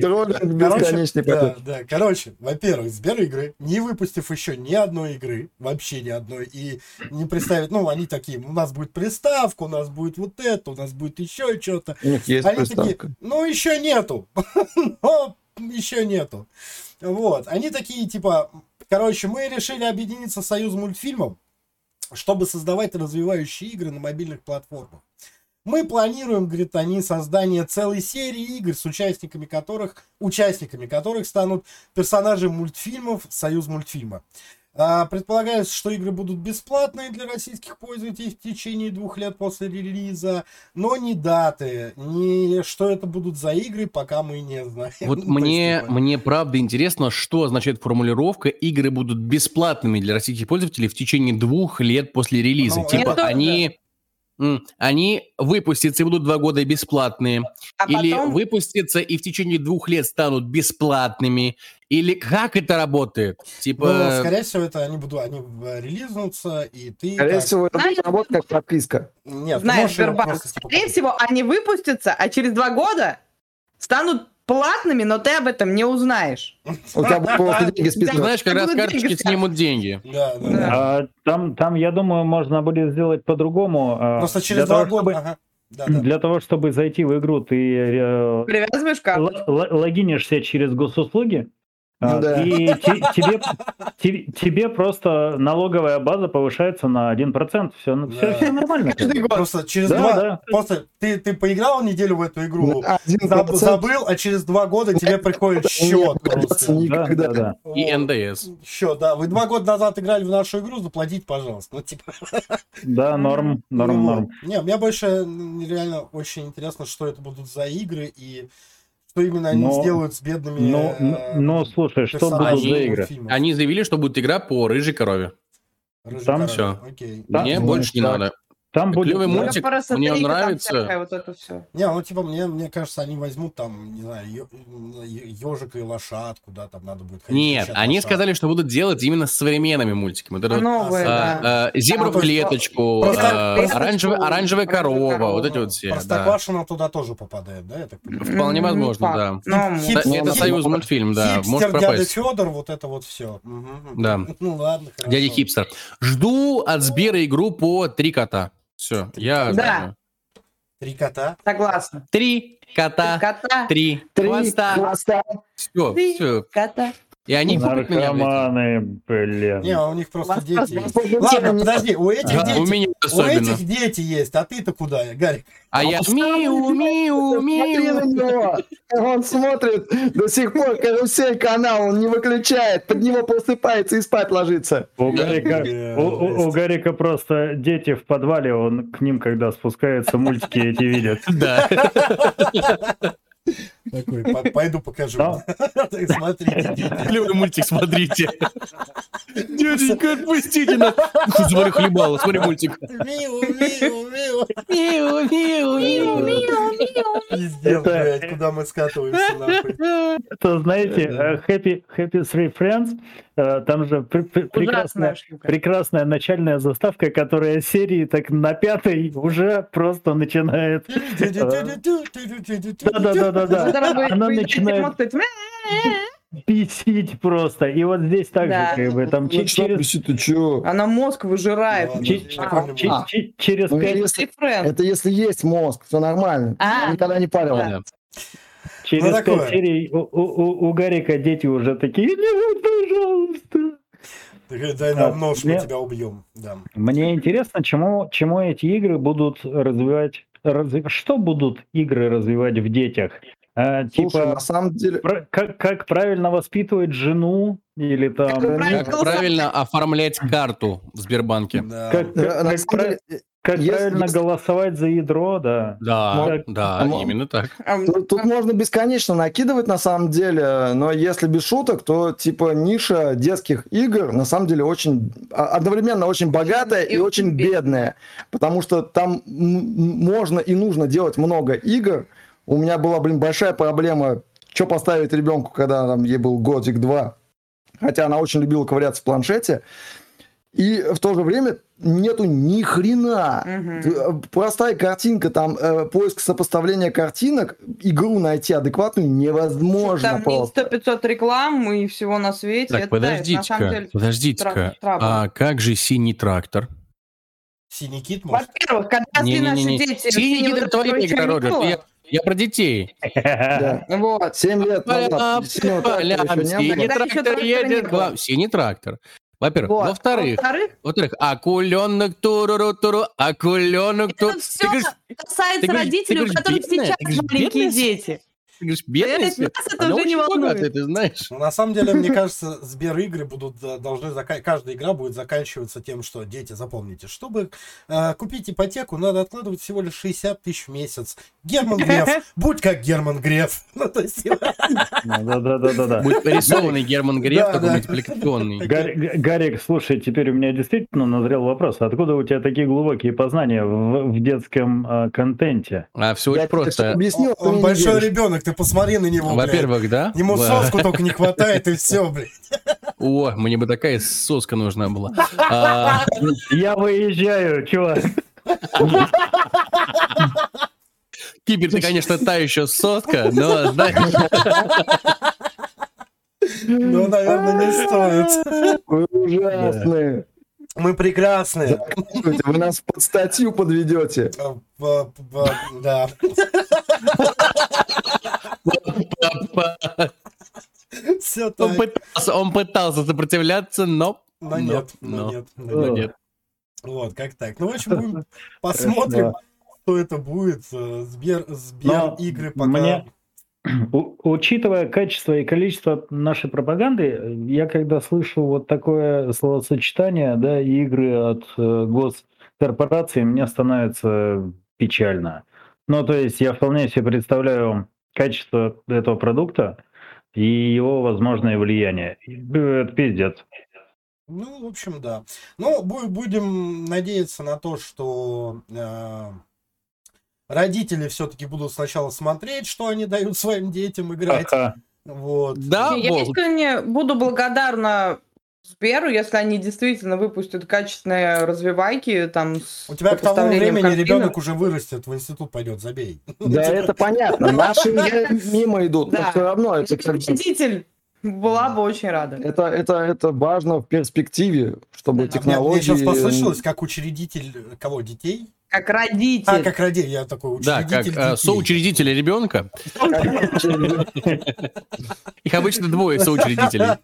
троллинг бесконечный
да, да. Короче, во-первых, Сбер игры, не выпустив еще ни одной игры, вообще ни одной, и не представить, ну, они такие, у нас будет приставка, у нас будет вот это, у нас будет еще что-то.
У них есть
Они такие,
приставка.
ну, еще нету. Но еще нету. Вот. Они такие, типа, короче, мы решили объединиться с Союз мультфильмов, чтобы создавать развивающие игры на мобильных платформах. Мы планируем, говорит они, создание целой серии игр, с участниками которых, участниками которых станут персонажи мультфильмов Союз мультфильма. А, Предполагается, что игры будут бесплатные для российских пользователей в течение двух лет после релиза, но ни даты, ни что это будут за игры, пока мы не знаем.
Вот
Ну,
мне,
есть,
мне правда интересно, что означает формулировка «игры будут бесплатными для российских пользователей в течение двух лет после релиза».
Ну,
типа
это-
они, м, они выпустятся и будут два года бесплатные.
А
Или
потом...
выпустятся и в течение двух лет станут бесплатными. Или как это работает? Типа...
Ну, скорее всего, это они будут, они э, релизнутся, и ты...
Скорее
как-
всего, это
Знаешь,
будет работать как подписка.
Нет,
Знаешь, Сбербанк,
просто, типа,
скорее всего, они выпустятся, а через два года станут платными, но ты об этом не узнаешь.
У тебя будут просто деньги
Ты
списаны.
знаешь, раз
Будут
карточки снимут деньги.
Да, да,
Да.
да.
А, Там, там, я думаю, можно будет сделать по-другому. а,
Просто через два года...
чтобы-
Ага. Да, да.
Для того, чтобы зайти в игру, ты э,
Привязываешь карту.
л- л- логинишься через госуслуги,
да.
И те- тебе, те- тебе просто налоговая база повышается на 1%. Все,
Да.
все, нормально.
Каждый год.
Просто через
Да,
два...
да.
Просто ты, ты поиграл неделю в эту игру, заб- забыл, а через два года тебе приходит счет просто.
Да,
никогда.
да, да.
И НДС.
Счет, да. Вы два года назад играли в нашу игру, заплатите, пожалуйста. Ну, типа...
Да, норм, норм,
Ну,
норм.
Не, мне больше реально очень интересно, что это будут за игры и что именно они
Но-
сделают с бедными...
Ну,
э,
ну, ну, слушай, что будут за игры?
мультфильмов.
Они заявили, что будет игра по рыжей корове.
Рыжий
Там
король.
всё.
Окей.
Да,
Мне
ну,
больше не
так.
надо.
Там будет...
Клевый
да.
мультик,
Просто
мне он нравится.
вот это все.
Не, ну типа мне, мне кажется, они возьмут там, не знаю, ежика и лошадку, да, там надо будет ходить
Нет, они
лошадку.
сказали, что будут делать именно с современными мультиками. Вот это вот,
Новые,
а,
да.
а,
А,
в
то есть
клеточку,
просто-
а,
клеточку,
оранжевая, оранжевая корова,
корова.
вот эти вот все. да.
Простоквашино туда тоже попадает, да, я так понимаю?
Вполне возможно, да. Это-
Ну, ну,
союз
ну,
мультфильм, да,
Хипстер,
может
дядя
пропасть.
Федор, вот это вот все.
Да.
Ну ладно, хорошо.
Дядя Хипстер. Жду от Сбера игру по три кота. Все, я
Да.
Три кота.
Согласна.
Три кота,
Кота.
три
Три
хвоста.
хвоста.
Все,
Три
все.
кота.
И они купят меня.
Наркоманы, блин.
Не, у них просто дети есть. Ладно, подожди, у этих дети...
У меня
У
особенно.
этих дети есть, а ты-то куда, Гарик?
А я миу, миу,
Смотри на
миу.
него. Он смотрит до сих пор карусель канал, он не выключает, под него просыпается и спать ложится.
У Гарика, у, у- у Гарика просто дети в подвале, он к ним, когда спускается, мультики эти видят.
Да.
Такой, «По- пойду покажу. Смотрите.
Клевый мультик, смотрите. Дяденька, отпустите нас. Смотри, хлебало, смотри мультик.
Миу, миу, миу.
Миу, миу, миу.
Пиздец, блядь, куда мы скатываемся, нахуй.
Это, знаете, э, Happy, Happy Three Friends, э, там же пр- пр-
Ужасная
прекрасная, прекрасная начальная заставка, которая серии так на пятой уже просто начинает... Да-да-да-да-да.
Которая будет-
Она начинает бесить просто. И вот здесь так
Да.
же, как бы, там че- через...
ты чё?
Она мозг выжирает.
Ладно,
че-
какой-нибудь.
че-
А.
че- Через
Ну,
пять
если-
Ты френд.
Это если есть мозг, все нормально.
А.
Никогда не парил.
Да.
Через
Ну,
пять
такое.
серий у, у- у- у Гарика дети уже такие, нет, пожалуйста.
Ты дай
Да,
нам нож, мы
мне-
тебя убьем. Да.
Мне интересно, чему, чему эти игры будут развивать, разви- что будут игры развивать в детях? А,
Слушай,
типа,
на самом деле,
про- как, как правильно воспитывать жену или там...
Как правильно
Как правильно оформлять карту в Сбербанке?
Да.
Как,
э,
как-
на
как
деле, э,
как
если-
правильно
если-
голосовать за ядро, да.
Да,
Так.
да,
А,
именно так.
Тут, тут можно бесконечно накидывать на самом деле, но если без шуток, то типа ниша детских игр на самом деле очень а- одновременно очень богатая и,
и
очень
бедная.
потому что там можно и нужно делать много игр. У меня была, блин, большая проблема, что поставить ребенку, когда там ей был годик два, хотя она очень любила ковыряться в планшете. И в то же время нету ни хрена. Э, Простая картинка, там э, поиск сопоставления картинок, игру найти адекватную невозможно
Там
просто.
100-500 реклам и всего на свете.
Так,
Это, да,
подождите-ка,
деле
подождите-ка. А как же синий трактор?
Синий кит, может?
Во-первых, когда все наши
Не-не-не.
дети...
Синий кит это твоя игра,
не
Роджер. Я, я про детей.
Да.
Вот.
Семь лет назад
Синий трактор едет. Синий трактор. Во-первых.
Вот.
Во-вторых,
Во-вторых,
во-вторых, акуленок туруру туру, акуленок туру.
это
Ты
все
говоришь,
касается
ты говоришь- ты
родителей, у которых сейчас маленькие дети.
Ты говоришь,
Это-
бедность?
нас это уже не волнует.
ты знаешь.
Ну, на самом деле, мне кажется, Сбер-игры будут, э, должны, каждая игра будет заканчиваться тем, что, дети, запомните, чтобы э, купить ипотеку, надо откладывать всего лишь 60 тысяч в месяц. Герман Греф, будь как Герман Греф. Ну, то есть,
Да-да-да-да.
Будет порисованный Герман Греф,
Да,
такой
да.
мультипликационный.
Гарик, слушай, теперь у меня действительно назрел вопрос. Откуда у тебя такие глубокие познания в, детском э, контенте?
А все очень просто.
объяснил,
Он большой ребенок, ты посмотри на него.
Во-первых, да?
Ему
Во-
соску только не хватает, и все, блядь.
О, мне бы такая соска нужна была. А,
Я выезжаю, чувак.
Кипер, ты, конечно, та еще соска, но, знаешь,
Ну, наверное, не стоит.
Вы ужасные.
Мы прекрасные.
Вы нас под статью подведете.
В- Да. Все,
Он пытался, он пытался сопротивляться, но...
Но
но-
нет,
но-
но нет, но нет. Вот, как так. Ну, в общем, будем посмотрим, что это будет. Э, Сбер, Сбер
Но
игры пока...
мне- учитывая качество и количество нашей пропаганды, я когда слышу вот такое словосочетание, да, игры от э, госкорпораций, мне становится печально. Ну, то есть я вполне себе представляю качество этого продукта и его возможное влияние. Э, Это пиздец.
Ну, в общем, да. Ну, бу- будем надеяться на то, что э, родители все-таки будут сначала смотреть, что они дают своим детям играть.
Ага.
Вот.
Да,
Я
Вов,
искренне буду благодарна Сберу, если они действительно выпустят качественные развивайки там с
У тебя к тому времени
картинок.
ребенок уже вырастет, в институт пойдет, забей.
Да, это понятно. Наши мимо идут, но
Да.
все равно это,
Родитель была бы очень рада.
это, это, это важно в перспективе, чтобы технологии...
Мне сейчас послышалось, как учредитель э, кого, детей?
Как родитель.
А, как родитель, я такой
да, как
учредитель
э,
детей.
соучредители ребенка. Их обычно двое соучредителей.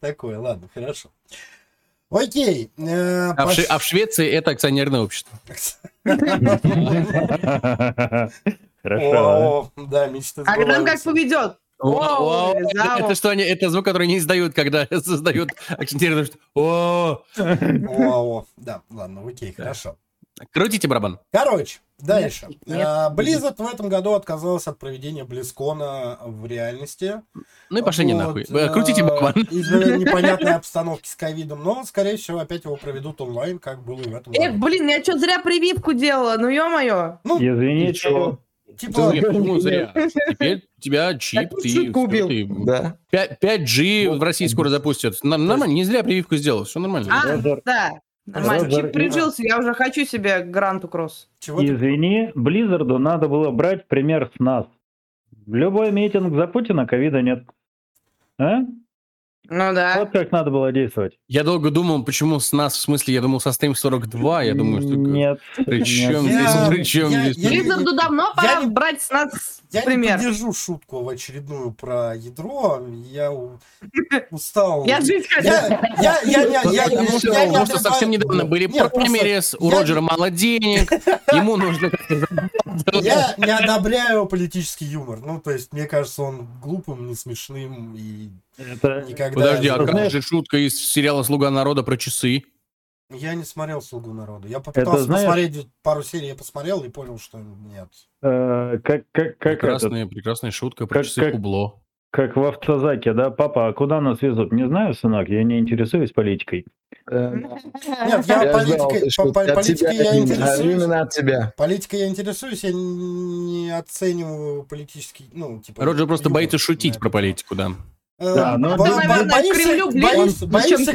Такое, ладно, хорошо. Окей. э,
А в, а в Швеции это акционерное общество.
Хорошо.
О, да, мечты
А нам как поведет?
Это, что они, это звук, который не издают, когда создают акционерное общество. О,
О, о, да, ладно, окей, хорошо.
Крутите барабан.
Короче, дальше.
нет.
А, Blizzard в этом году отказалась от проведения Близкона в реальности.
Ну и пошли не
Вот,
нахуй. Э, Крутите
э,
барабан.
Из-за непонятной обстановки с ковидом, но, скорее всего, опять его проведут онлайн, как было и в этом
Эх,
году.
блин, я что зря прививку делала, ну ё-моё.
Ну,
Извините.
Ничего.
типа,
Нет, почему зря? Теперь у тебя чип, ты...
убил.
ты-
Да.
5- 5G в России скоро запустят. Нормально, не зря прививку сделал, все нормально.
А, да. Нормально, чип прижился, я уже хочу себе Гранту Кросс.
чего ты-
Извини, Близзарду надо было брать пример с нас. Любой митинг за Путина, ковида нет. А?
Ну да.
Вот как надо было действовать.
Я долго думал, почему с нас, в смысле, я думал, со Steam 42, я думаю, что...
Нет.
При чем
нет.
здесь,
Я-
при чем
я-
здесь?
я-
Близзарду давно пора
не-
брать с нас
Я не
пример.
поддержу шутку в очередную про ядро. Я устал.
Я жить хочу.
Я, я, я, я, я,
Потому
я-
что,
я не
потому что
обрываю-
совсем недавно были праймерис, у
я-
Роджера мало денег, ему нужно...
Я не одобряю политический юмор. Ну, то есть, мне кажется, он глупым, не смешным и
Это...
никогда...
Подожди, а как
знаешь-
же шутка из сериала «Слуга народа» про часы?
Я не смотрел «Слугу народа». Я попытался
знаешь-
посмотреть пару серий, я посмотрел и понял, что нет.
э, как, как, как, этот,
Прекрасная, прекрасная шутка про
как-
часы
как-
Кубло.
как в автозаке, да? Папа, а куда нас везут? Не знаю, сынок, я не интересуюсь политикой.
Э,
Нет, я,
Я ждал,
политикой,
что,
по- политикой я
именно,
интересуюсь.
Именно от тебя.
Политикой я интересуюсь, я не оцениваю политический, ну, типа...
Роджер просто боится шутить про политику, да.
Э,
Да, но-
бо-
Ты,
бо-
наверное,
боишься-
Кремлю ближе,
боишься-
чем
ты.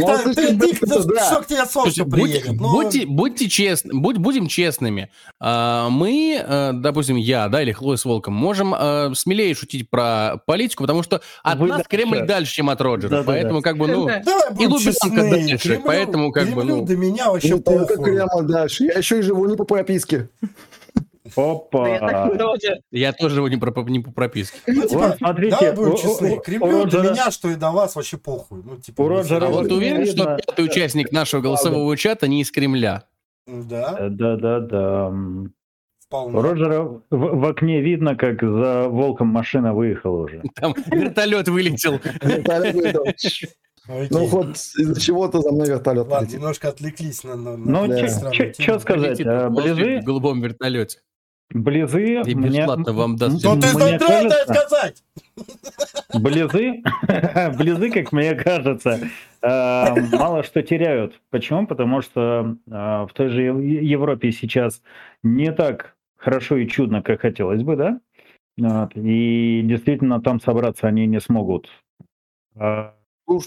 ты- ты-
да.
что к тебе солнце
Слушайте, будьте,
приедет. Ну,
будьте, будьте честны, будь, будем честными. А, Мы, э, допустим, я, да, или Хлоя с Волком, можем э, смелее шутить про политику, потому что от
Вы
нас
дальше.
Кремль дальше, чем от Роджера.
Да-да-да.
Поэтому, как бы, ну...
Да.
Лубянка
честны.
дальше,
Кремлю-
поэтому как бы, ну,
до меня вообще
Не только
похуй.
Кремль дальше. Я еще и живу не по прописке.
Опа!
Я так тоже.
Я тоже его не, про, не по прописке.
Ну, типа,
Вот смотрите,
будем честны. Кремлю до
Роджера-
меня, что и до вас, вообще похуй. Ну, типа,
У Роджера
А вот
вот
уверен, что пятый участник нашего голосового чата не из Кремля?
Да,
Э, Да-да-да.
вполне.
У Роджера в, в окне видно, как за волком машина выехала уже.
Там вертолет вылетел.
Вертолет вылетел.
Окей.
Ну, хоть из-за чего-то за мной вертолет
Ладно, немножко отвлеклись на, на,
Ну,
чё
сказать?
Летит
а,
в голубом вертолете.
Близы,
И
мне,
бесплатно вам даст.
Ну, ты
Мне
что это
кажется-
сказать?
Близы, близы, как мне кажется, э, мало что теряют. Почему? Потому что э, в той же Ев- Европе сейчас не так хорошо и чудно, как хотелось бы, да? Вот. И действительно там собраться они не смогут. А,
Уж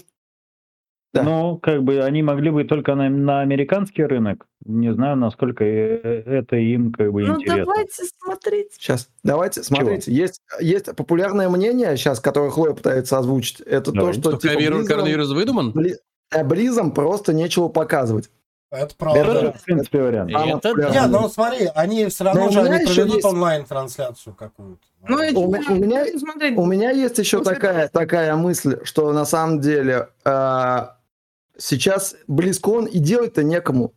Да.
Ну, как бы они могли бы только на, на американский рынок. Не знаю, насколько э, это им как бы
Ну
интересно.
давайте смотреть.
Сейчас, давайте, смотрите, есть, есть популярное мнение сейчас, которое Хлоя пытается озвучить. Это
Давай.
то, что
Что
типа,
коронавирус, выдуман?
Бли- э, Близом просто нечего показывать.
Это правда.
Это, в принципе, вариант.
Это
Самое
да.
Не,
популярное.
ну смотри, они все равно
Но
же они проведут
есть-
онлайн-трансляцию какую-то.
Ну,
У меня- у меня-. У меня есть еще такая, такая мысль, что на самом деле э, сейчас Близкон и делать-то некому.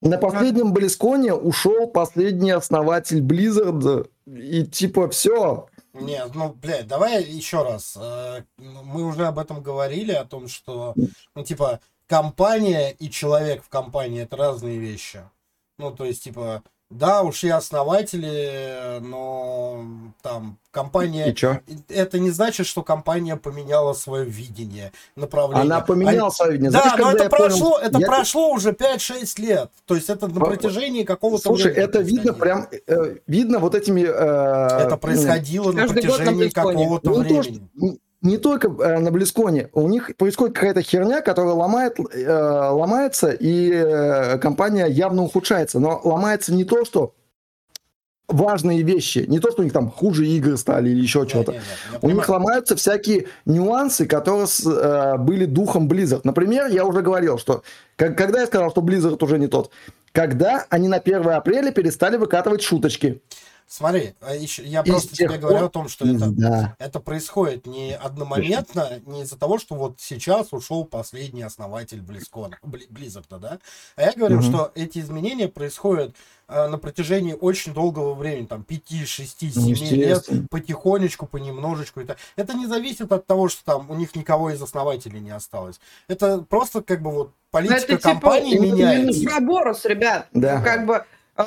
На последнем Близконе ушел последний основатель Blizzard, и типа все.
Нет, ну, блядь, давай еще раз. Э, Мы уже об этом говорили, о том, что, ну, типа, компания и человек в компании это разные вещи. Ну, то есть, типа, да, ушли основатели, но там компания...
И чё?
Это не значит, что компания поменяла свое видение, направление.
Она поменяла свое видение.
Да,
Знаешь,
но это
я понял-
прошло, это
я-
прошло уже 5-6 лет. То есть это на протяжении какого-то
Слушай,
времени
это видно прям, э, видно вот этими... э,
Это происходило на протяжении какого-то
Ну, то,
времени.
что- не- только э, на Близконе, у них происходит какая-то херня, которая ломает, э, ломается, и э, компания явно ухудшается. Но ломается не то, что важные вещи, не то, что у них там хуже игры стали или еще что-то. У них ломаются всякие нюансы, которые с- э, были духом Blizzard. Например, я уже говорил, что как- когда я сказал, что Blizzard уже не тот, когда они на 1 апреля перестали выкатывать шуточки.
Смотри, а я
И
просто тебе говорю
пор
о том, что это,
Да.
это происходит не одномоментно, не из-за того, что вот сейчас ушел последний основатель Близкона, Бли- Близзарда, да? А я говорю,
Мгм.
что эти изменения происходят э, на протяжении очень долгого времени, там 5, 6, 7 лет,
Естественно.
потихонечку, понемножечку. Это, это не зависит от того, что там у них никого из основателей не осталось. Это просто как бы вот
Ну,
политика
это типа
компании
именно
меняется.
Проборос, ребят.
Да.
Ну, Как бы э,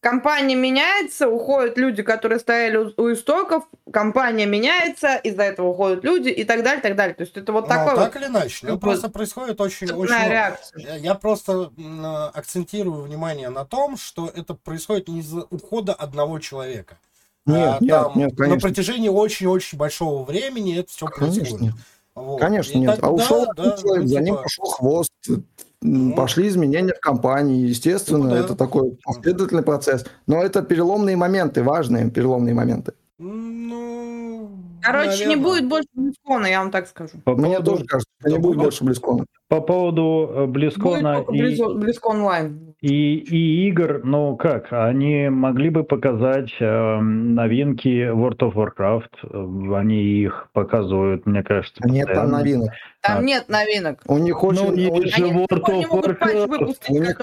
компания меняется, уходят люди, которые стояли у, у истоков, компания меняется, из-за этого уходят люди и так далее, так далее. То есть это вот
Ну,
такой
так
вот
или иначе. Ну, просто происходит очень, очень
реакция.
Я просто э, акцентирую внимание на том, что это происходит не из-за ухода одного человека.
Нет,
А
нет,
там
нет,
на протяжении очень-очень большого времени это все
Конечно,
происходит.
нет.
Вот.
Конечно,
И
нет.
тогда,
а ушел
да,
человек,
ну,
за ним
типа,
пошел хвост. М,
Ну.
Пошли изменения в компании. Естественно,
Ну да.
это такой последовательный процесс. Но это переломные моменты, важные переломные моменты.
Ну,
Короче, не
наверно.
будет больше Близкона, я вам так скажу.
По
Мне
поводу,
тоже кажется, что не будет
Ну,
больше Близкона.
по поводу э,
Будет
Близкона и,
Близ- Близкон онлайн.
И, и игр, ну как, они могли бы показать э, новинки World of Warcraft, они их показывают, мне кажется,
Нет там новинок.
Там
А.
нет новинок.
У них
Ну,
очень...
есть
очень-
же World of Warcraft.
выпустить,
У них-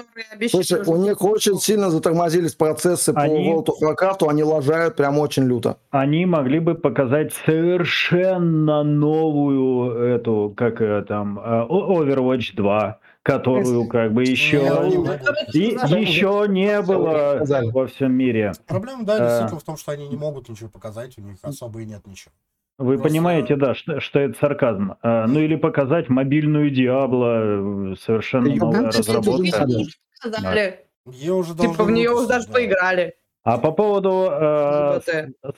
Слушай, у них очень сильно затормозились процессы
Они-
по World of Warcraft, они лажают прям очень люто.
Они могли бы показать совершенно новую эту, как там, э, Overwatch 2, которую как бы еще...
Могут.
И еще не было во всем мире.
Проблема, да,
Э.
действительно в том, что они не могут ничего показать, у них особо и нет ничего.
Вы
Просто-
понимаете, да, что, что это сарказм. А, ну или показать мобильную Диабло, э, совершенно новая разработка.
Ее уже
Типа в нее уже даже
да.
поиграли.
А по поводу э,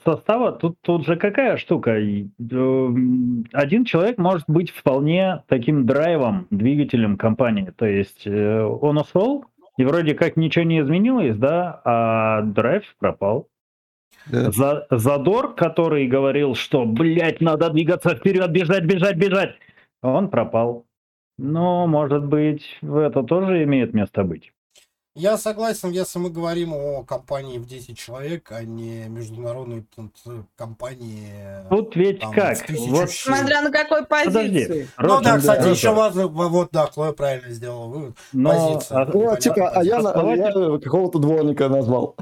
состава, тут, тут же какая штука? Эм, Один человек может быть вполне таким драйвом, двигателем компании. То есть э, он ушел, и вроде как ничего не изменилось, да, а драйв пропал.
Да.
За- Задор, который говорил, что, блядь, надо двигаться вперед, бежать, бежать, бежать, он пропал. Но, может быть, это тоже имеет место быть.
Я согласен, если мы говорим о компании в 10 человек, а не международной тут, э, компании.
Тут ведь
Там,
как? Вот.
Смотря на какой
Подожди.
позиции.
Ну да, кстати,
Ротшильд.
еще важно, во- вот да, Хлоя правильно сделала вывод.
Но
позиция.
а-
Ну, типа, а я, на-
Основатель-
я какого-то дворника назвал.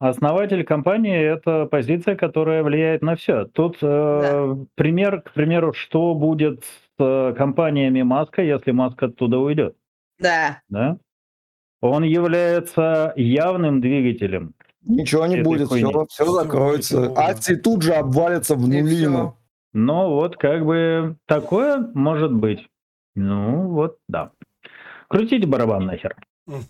Основатель компании это позиция, которая влияет на все. Тут э, пример, к примеру, что будет с э, компаниями Маска, если Маск оттуда уйдет,
Да.
да? Он является явным двигателем.
Ничего не будет,
хуйни.
все, все закроется. Акции тут же обвалятся в нулину.
Но вот как бы такое может быть. Ну вот, да. Крутите барабан нахер.
Ну,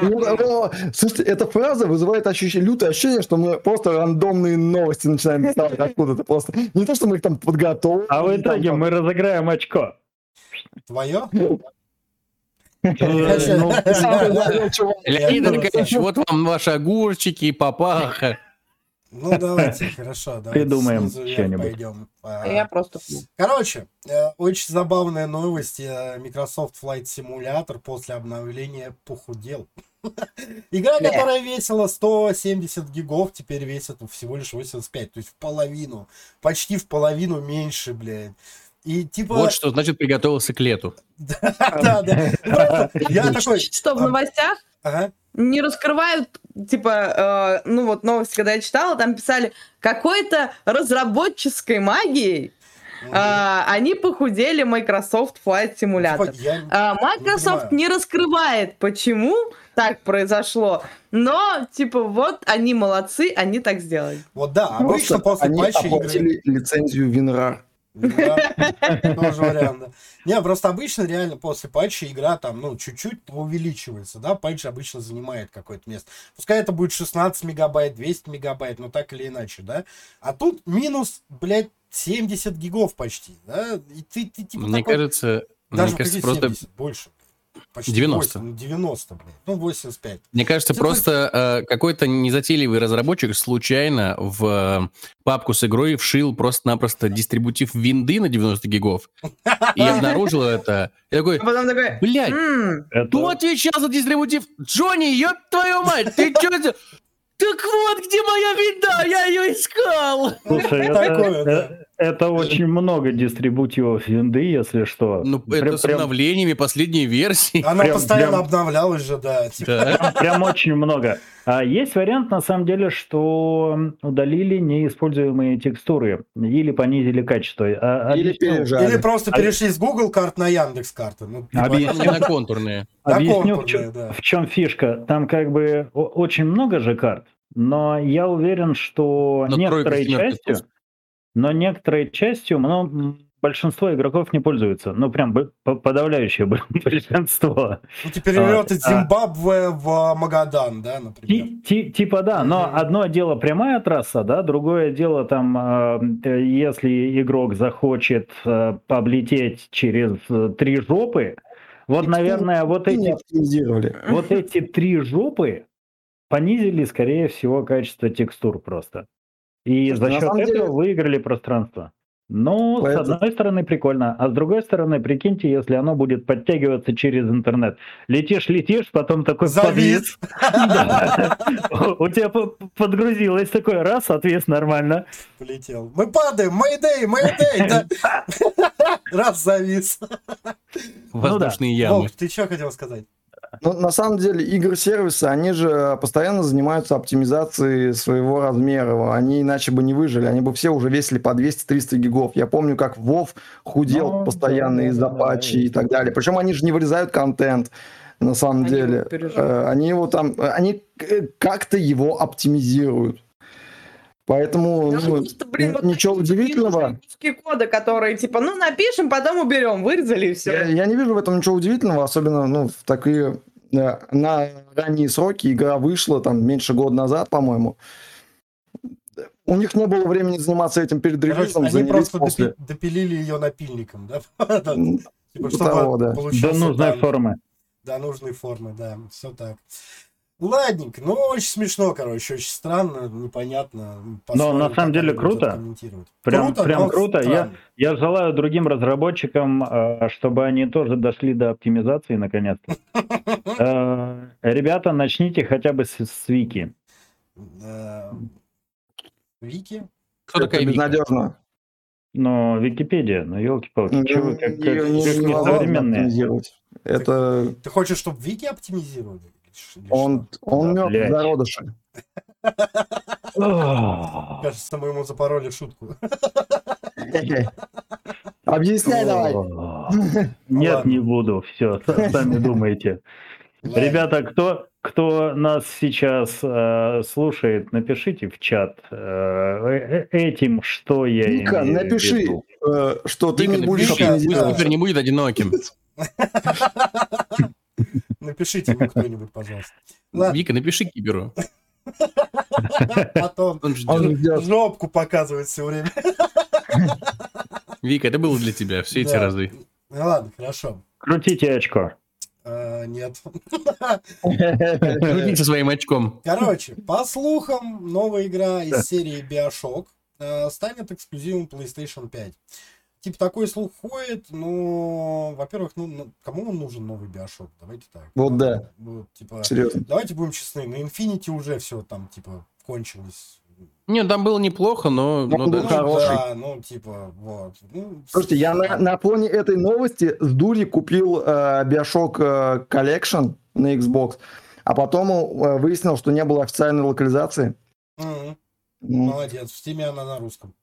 ну, Слушайте, эта фраза вызывает ощущение, лютое ощущение, что мы просто рандомные новости начинаем писать откуда-то просто. Не то, что мы их там подготовили.
А в итоге
там,
мы разыграем очко.
Твое?
Э, ну,
самый главный чувак.
Леонид
Я-
Аркадьевич, вот вам ваши огурчики и папаха.
Ну, давайте, хорошо. давайте
Придумаем что-нибудь.
пойдем. А,
Я просто...
Короче, э, очень забавная новость. э, Microsoft Flight Simulator после обновления похудел. Игра, которая весила 170 гигов, теперь весит всего лишь 85. То есть в половину. Почти в половину меньше, блядь. И типа...
Вот что значит приготовился к лету.
Да, да. Просто Я такой...
Что в
а,
новостях
ага.
не раскрывают, типа, э, ну вот новости, когда я читала, там писали, какой-то разработческой магией а, они похудели Microsoft Flight Simulator. А, Microsoft не раскрывает, почему так произошло, но, типа, вот они молодцы, они так сделали.
Вот да, обычно
Просто
после
они
патча игры...
лицензию WinRAR.
Да, тоже вариант, да. Не, просто обычно реально после патча игра там, ну, чуть-чуть увеличивается, да, патч обычно занимает какое-то место. Пускай это будет 16 мегабайт, 200 мегабайт, но так или иначе, да. А тут минус, блядь, 70 гигов почти, да, и ты, ты типа
Мне
такой-
кажется,
даже
мне кажется, просто
70, больше. Почти
90.
8, ну, 90, блядь, ну, 85.
Мне кажется,
Всё
просто э, какой-то незатейливый разработчик случайно в э, папку с игрой вшил просто-напросто дистрибутив винды на 90 гигов и обнаружил это. И такой,
А
блядь,
«М,
Это-
кто отвечал за дистрибутив? Джонни, ёб твою мать, ты чё это? Так вот, где моя винда, я ее искал!
Слушай, это, э, это очень много дистрибутивов винды, если что.
Ну,
Прям-
это с
прям-
обновлениями последней версии.
Она
Прям-
постоянно
прям-
обновлялась же, да. типа.
Да.
Прям очень много. А есть вариант, на самом деле, что удалили неиспользуемые текстуры или понизили качество. А-
Или
объясню-
пережали.
Или просто
А-
перешли с Google карт на Яндекс карты. Ну, типа,
Объясню.
На контурные.
Объясню, в чем,
да.
в чем фишка. Там как бы очень много же карт, но я уверен, что
Но
некоторой частью. Но некоторой частью, ну, большинство игроков не пользуются. Ну, прям подавляющее большинство.
Ну, теперь берет
А,
из Зимбабве в Магадан, да, например.
Ти- ти- Типа да, но
Мгм.
одно дело прямая трасса, да, другое дело там, если игрок захочет облететь через э, три жопы, вот,
Текстуры
наверное, вот эти, вот эти три жопы понизили, скорее всего, качество текстур просто. И
Слушайте,
за счет этого
деле-
выиграли пространство. Ну,
Поэтому-
с одной стороны, прикольно, а с другой стороны, прикиньте, если оно будет подтягиваться через интернет. Летишь, летишь, потом такой
Завис.
У тебя по- подгрузилось такой раз, отвес нормально.
Полетел. Мы падаем, Мэйдэй, Мэйдэй, да. Раз завис.
Воздушные ямы.
Волк, ты что хотел сказать?
Ну, на самом деле, игры-сервисы, они же постоянно занимаются оптимизацией своего размера. Они иначе бы не выжили. Они бы все уже весили по 200-300 гигов. Я помню, как Вов худел
Ну,
постоянно
да,
из-за
да, да,
патчей и так далее. Причем они же не вырезают контент. На самом
Они
деле,
его переживают.
Э, они его там, э, они к- как-то его оптимизируют. Поэтому
Ну,
ну,
просто, блин, вот
ничего
такие
удивительного.
кода, которые типа, ну напишем, потом уберем, вырезали и
Я,
все.
я не вижу в этом ничего удивительного, особенно ну, в такие э, на ранние сроки игра вышла там меньше года назад, по-моему. У них не было времени заниматься этим перед релизом,
Они просто
после.
допи- допилили ее напильником, да? Типа,
типа того, да.
До нужной формы.
До нужной формы, да, все так. Ладненько, ну очень смешно, короче, очень странно, непонятно. Посмотрим,
на самом деле круто. Прям- прям
но
круто. Я-
странно.
Я желаю другим разработчикам, э, чтобы они тоже дошли до оптимизации наконец-то. Э, Ребята, начните хотя бы с, Вики.
Вики?
Кто такая Вика?
безнадежно.
Но Википедия, ну елки-палки, чего вы как, как,
не- оптимизировать. Это
Ты хочешь, чтобы Вики оптимизировали?
Он, он
Да,
мертв.
Ох.
что? Кажется, мы ему запороли шутку.
Объясняй давай.
Нет, не буду. Все, сами думайте. Ребята, кто, кто нас сейчас э, слушает, напишите в чат э, э, этим, что я
Вика,
имею в
напиши,
виду.
э, что ты
Вика,
не будешь оптимизировать.
теперь не будет одиноким.
Напишите ему кто-нибудь, пожалуйста. Ладно,
Вика, напиши Киберу.
потом
Он
жопку показывает все время.
Вика, это было для тебя все эти разы.
Ну ладно, хорошо.
Крутите очко.
Э, Нет.
Крути со своим очком.
Короче, по слухам, новая игра из серии Bioshock э, станет эксклюзивом PlayStation 5. Типа такой слух ходит, но, во-первых, ну, ну, кому он нужен новый Bioshock? Давайте так.
Вот да.
Вот, типа,
Серьезно.
давайте будем честны, на Infinity уже все там, типа, кончилось.
Не, там было неплохо, но...
Ну,
но
был
да.
Ну,
хороший.
да, ну, типа, вот. Ну,
Слушайте, я на, на фоне этой новости с дури купил э, Bioshock э, Collection на Xbox, а потом э, выяснил, что не было официальной локализации.
Мгм.
Ну,
Молодец, в Steam она на русском.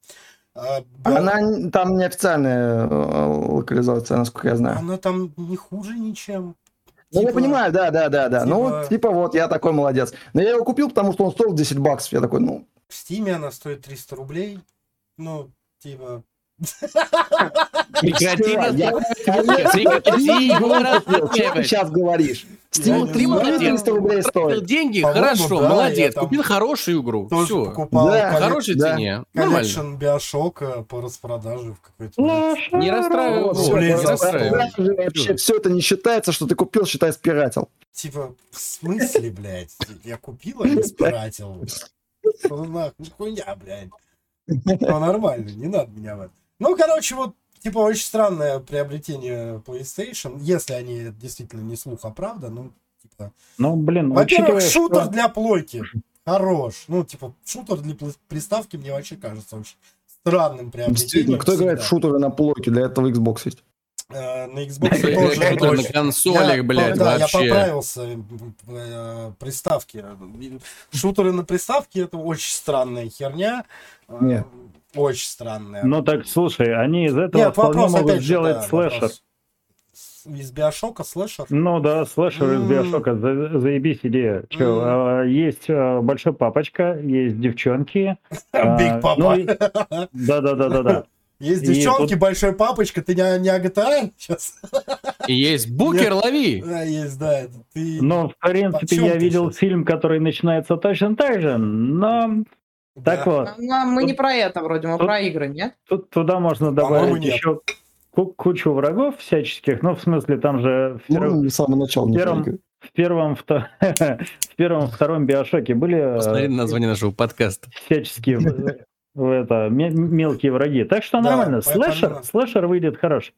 А,
Она там не официальная э, локализация, насколько я знаю.
она там не хуже ничем.
Ну, я
Типа,
понимаю, да, да, да, да. Ну,
типа-
вот, типа вот, я такой молодец. Но я его купил, потому что он стоил 10 баксов. Я такой, ну,
В Steam она стоит 300 рублей. Ну, типа...
Прекрати
сейчас говоришь? Steam
не
Ты
знаю.
300 рублей стоит.
деньги, хорошо, молодец. Купил хорошую игру. Все.
покупал
хорошей цене. Нормально.
коллекшн Биошока по распродаже в какой-то...
Не
блин,
не
это-
расстраивай.
это вообще все это не считается, что ты купил, считай, спиратил.
Типа, в смысле, блядь? Я купил, а не спиратил. Что нахуй? Хуйня, блядь. Ну, нормально, не надо меня в это. Ну, короче, вот, типа, очень странное приобретение PlayStation, если они действительно не слух, а правда, ну, типа...
Ну, блин,
Во-первых,
учитывая,
шутер
что-
для плойки хорош. Ну, типа, шутер для приставки мне вообще кажется очень странным приобретением.
Действительно, кто играет в
всегда.
шутеры на плойке? Для этого Xbox есть.
Э, На Xbox тоже
на
это очень-
консолях,
Я-
блядь,
да, я
вообще.
поправился. э, Приставки. Шутеры на приставке это очень странная херня. Э,
Нет.
Очень странная.
Ну так слушай, они из этого
Нет,
вполне
вопрос
могут сделать
да,
слэшер.
вопрос. Из Биошока слэшер?
Ну да, слэшер из. Биошока, за- заебись идея. Чё, а, есть а, большой папочка, есть девчонки. а,
Big Папа.
ну и- Да-да-да-да-да.
Есть девчонки,
тут-
большой папочка, ты не, не GTA сейчас?
И есть букер, лови.
Да, есть, да. это Ты...
Но, в принципе, я видел
щас?
фильм, который начинается точно так же, но так
Да.
вот,
Ну, Мы не про это вроде, мы
Тут-
про игры, нет?
тут туда можно добавить
нет.
еще ку- кучу врагов всяческих, ну, в смысле, там же в первом-
Ну, с самого начала. не
первом- в первом, вто- в первом, втором Биошоке были
Посмотри
э,
на название нашего подкаста.
всяческие в- в это, ме- мелкие враги. Так что
Да,
нормально. Слэшер,
помимо-
слэшер выйдет хороший.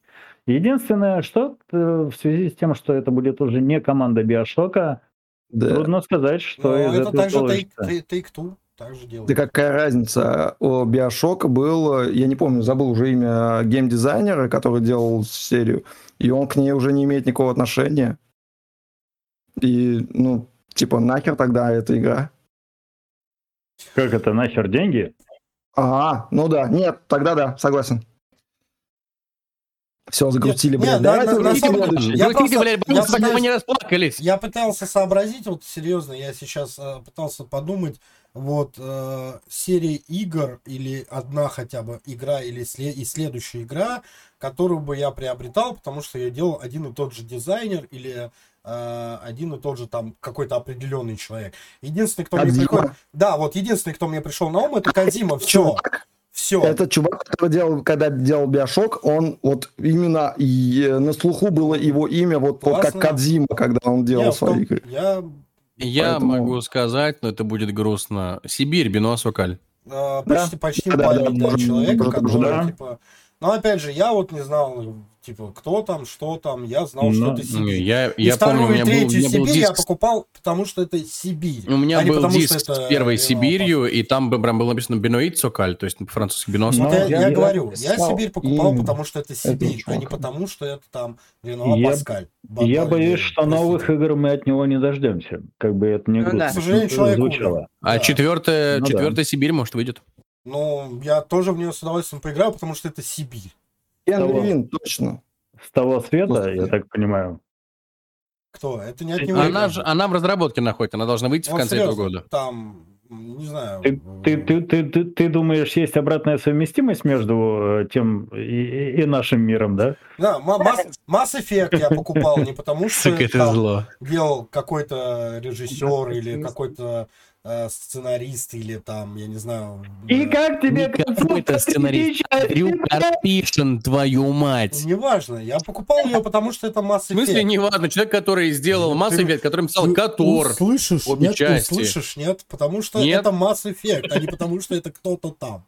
Единственное, что э, в связи с тем, что это будет уже не команда Биошока,
Да.
трудно сказать, что
Ну,
из
это
этого
также Take,
получится.
Take Two также делает.
Да какая разница? У Биошока был, я не помню, забыл уже имя геймдизайнера, который делал серию, и он к ней уже не имеет никакого отношения. И, ну, типа, нахер тогда эта игра?
Как это, нахер деньги?
Ага, ну да, нет, тогда да, согласен. Все, загрустили,
Нет,
блядь.
нет,
Давайте
на- самом-
следующий.
Я просто-
блядь,
я
бабушка, пока мы не расплакались.
Я пытался сообразить, вот серьезно, я сейчас э, пытался подумать, вот э, серия игр или одна хотя бы игра или сле- и следующая игра, которую бы я приобретал, потому что я делал один и тот же дизайнер или э, один и тот же там какой-то определенный человек. Единственный, кто мне
Кодзима.
приходит... Да, вот единственный, кто мне пришел на ум, это Кадима. Все.
Чувак,
Все.
Этот чувак, который делал, когда делал Биошок, он вот именно и, э, на слуху было его имя, вот, вот как. Кадзима, когда он делал свои игры.
Я
Я
Поэтому-
могу сказать, но это будет грустно. Сибирь, Бенуа Сокаль.
э, почти, почти
Да, да, да, может,
который,
да.
типа... Но опять же, я вот не знал, типа, кто там, что там, я знал,
Ну,
что это
Не,
Сибирь.
Я,
И
я
вторую,
помню,
и
был,
третью
был
Сибирь я
диск,
покупал, потому что это Сибирь.
у меня
а
был
потому,
диск с
это
первой Сибирью, и там прям было написано Бенуит Сокаль, то есть по-французски Бенуа
Ну,
Вот я,
я-
я
я
говорю, я Сибирь покупал,
именно
потому что это Сибирь, а не потому что это там Ренуа
Я-
Паскаль.
Я боюсь, что
простите.
новых игр мы от него не дождемся. Как бы это не
Ну
грустно
да.
К сожалению, человек
звучало.
А
Да.
четвертая,
Ну да.
четвертая Сибирь, может, выйдет.
Ну, я тоже в нее с удовольствием поиграю, потому что это Сибирь.
Того.
Левин, точно.
С того света,
Господи.
я так понимаю.
Кто? Это не от него.
Она, же, она в разработке находится, она должна выйти в
Вот
конце
серьезно,
этого года.
Там, не знаю.
Ты, ты, ты, ты, ты, ты думаешь, есть обратная совместимость между э, тем и, и- нашим миром, да?
Да, Mass, Mass Effect я покупал не потому, что
Сука, это
там
зло.
делал какой-то режиссер или какой-то э, сценарист или там, я не знаю...
И
э,
как тебе
какой-то сценарист, Дрю Карпишин, твою мать.
Неважно, я покупал ее, потому что это Mass
В смысле, неважно, человек, который сделал
Ну,
Mass Effect, который написал
Ты
Котор.
Слышишь?
обе
Нет, ты слышишь? Нет, потому что
Нет.
это Mass Effect, а не потому что это кто-то там.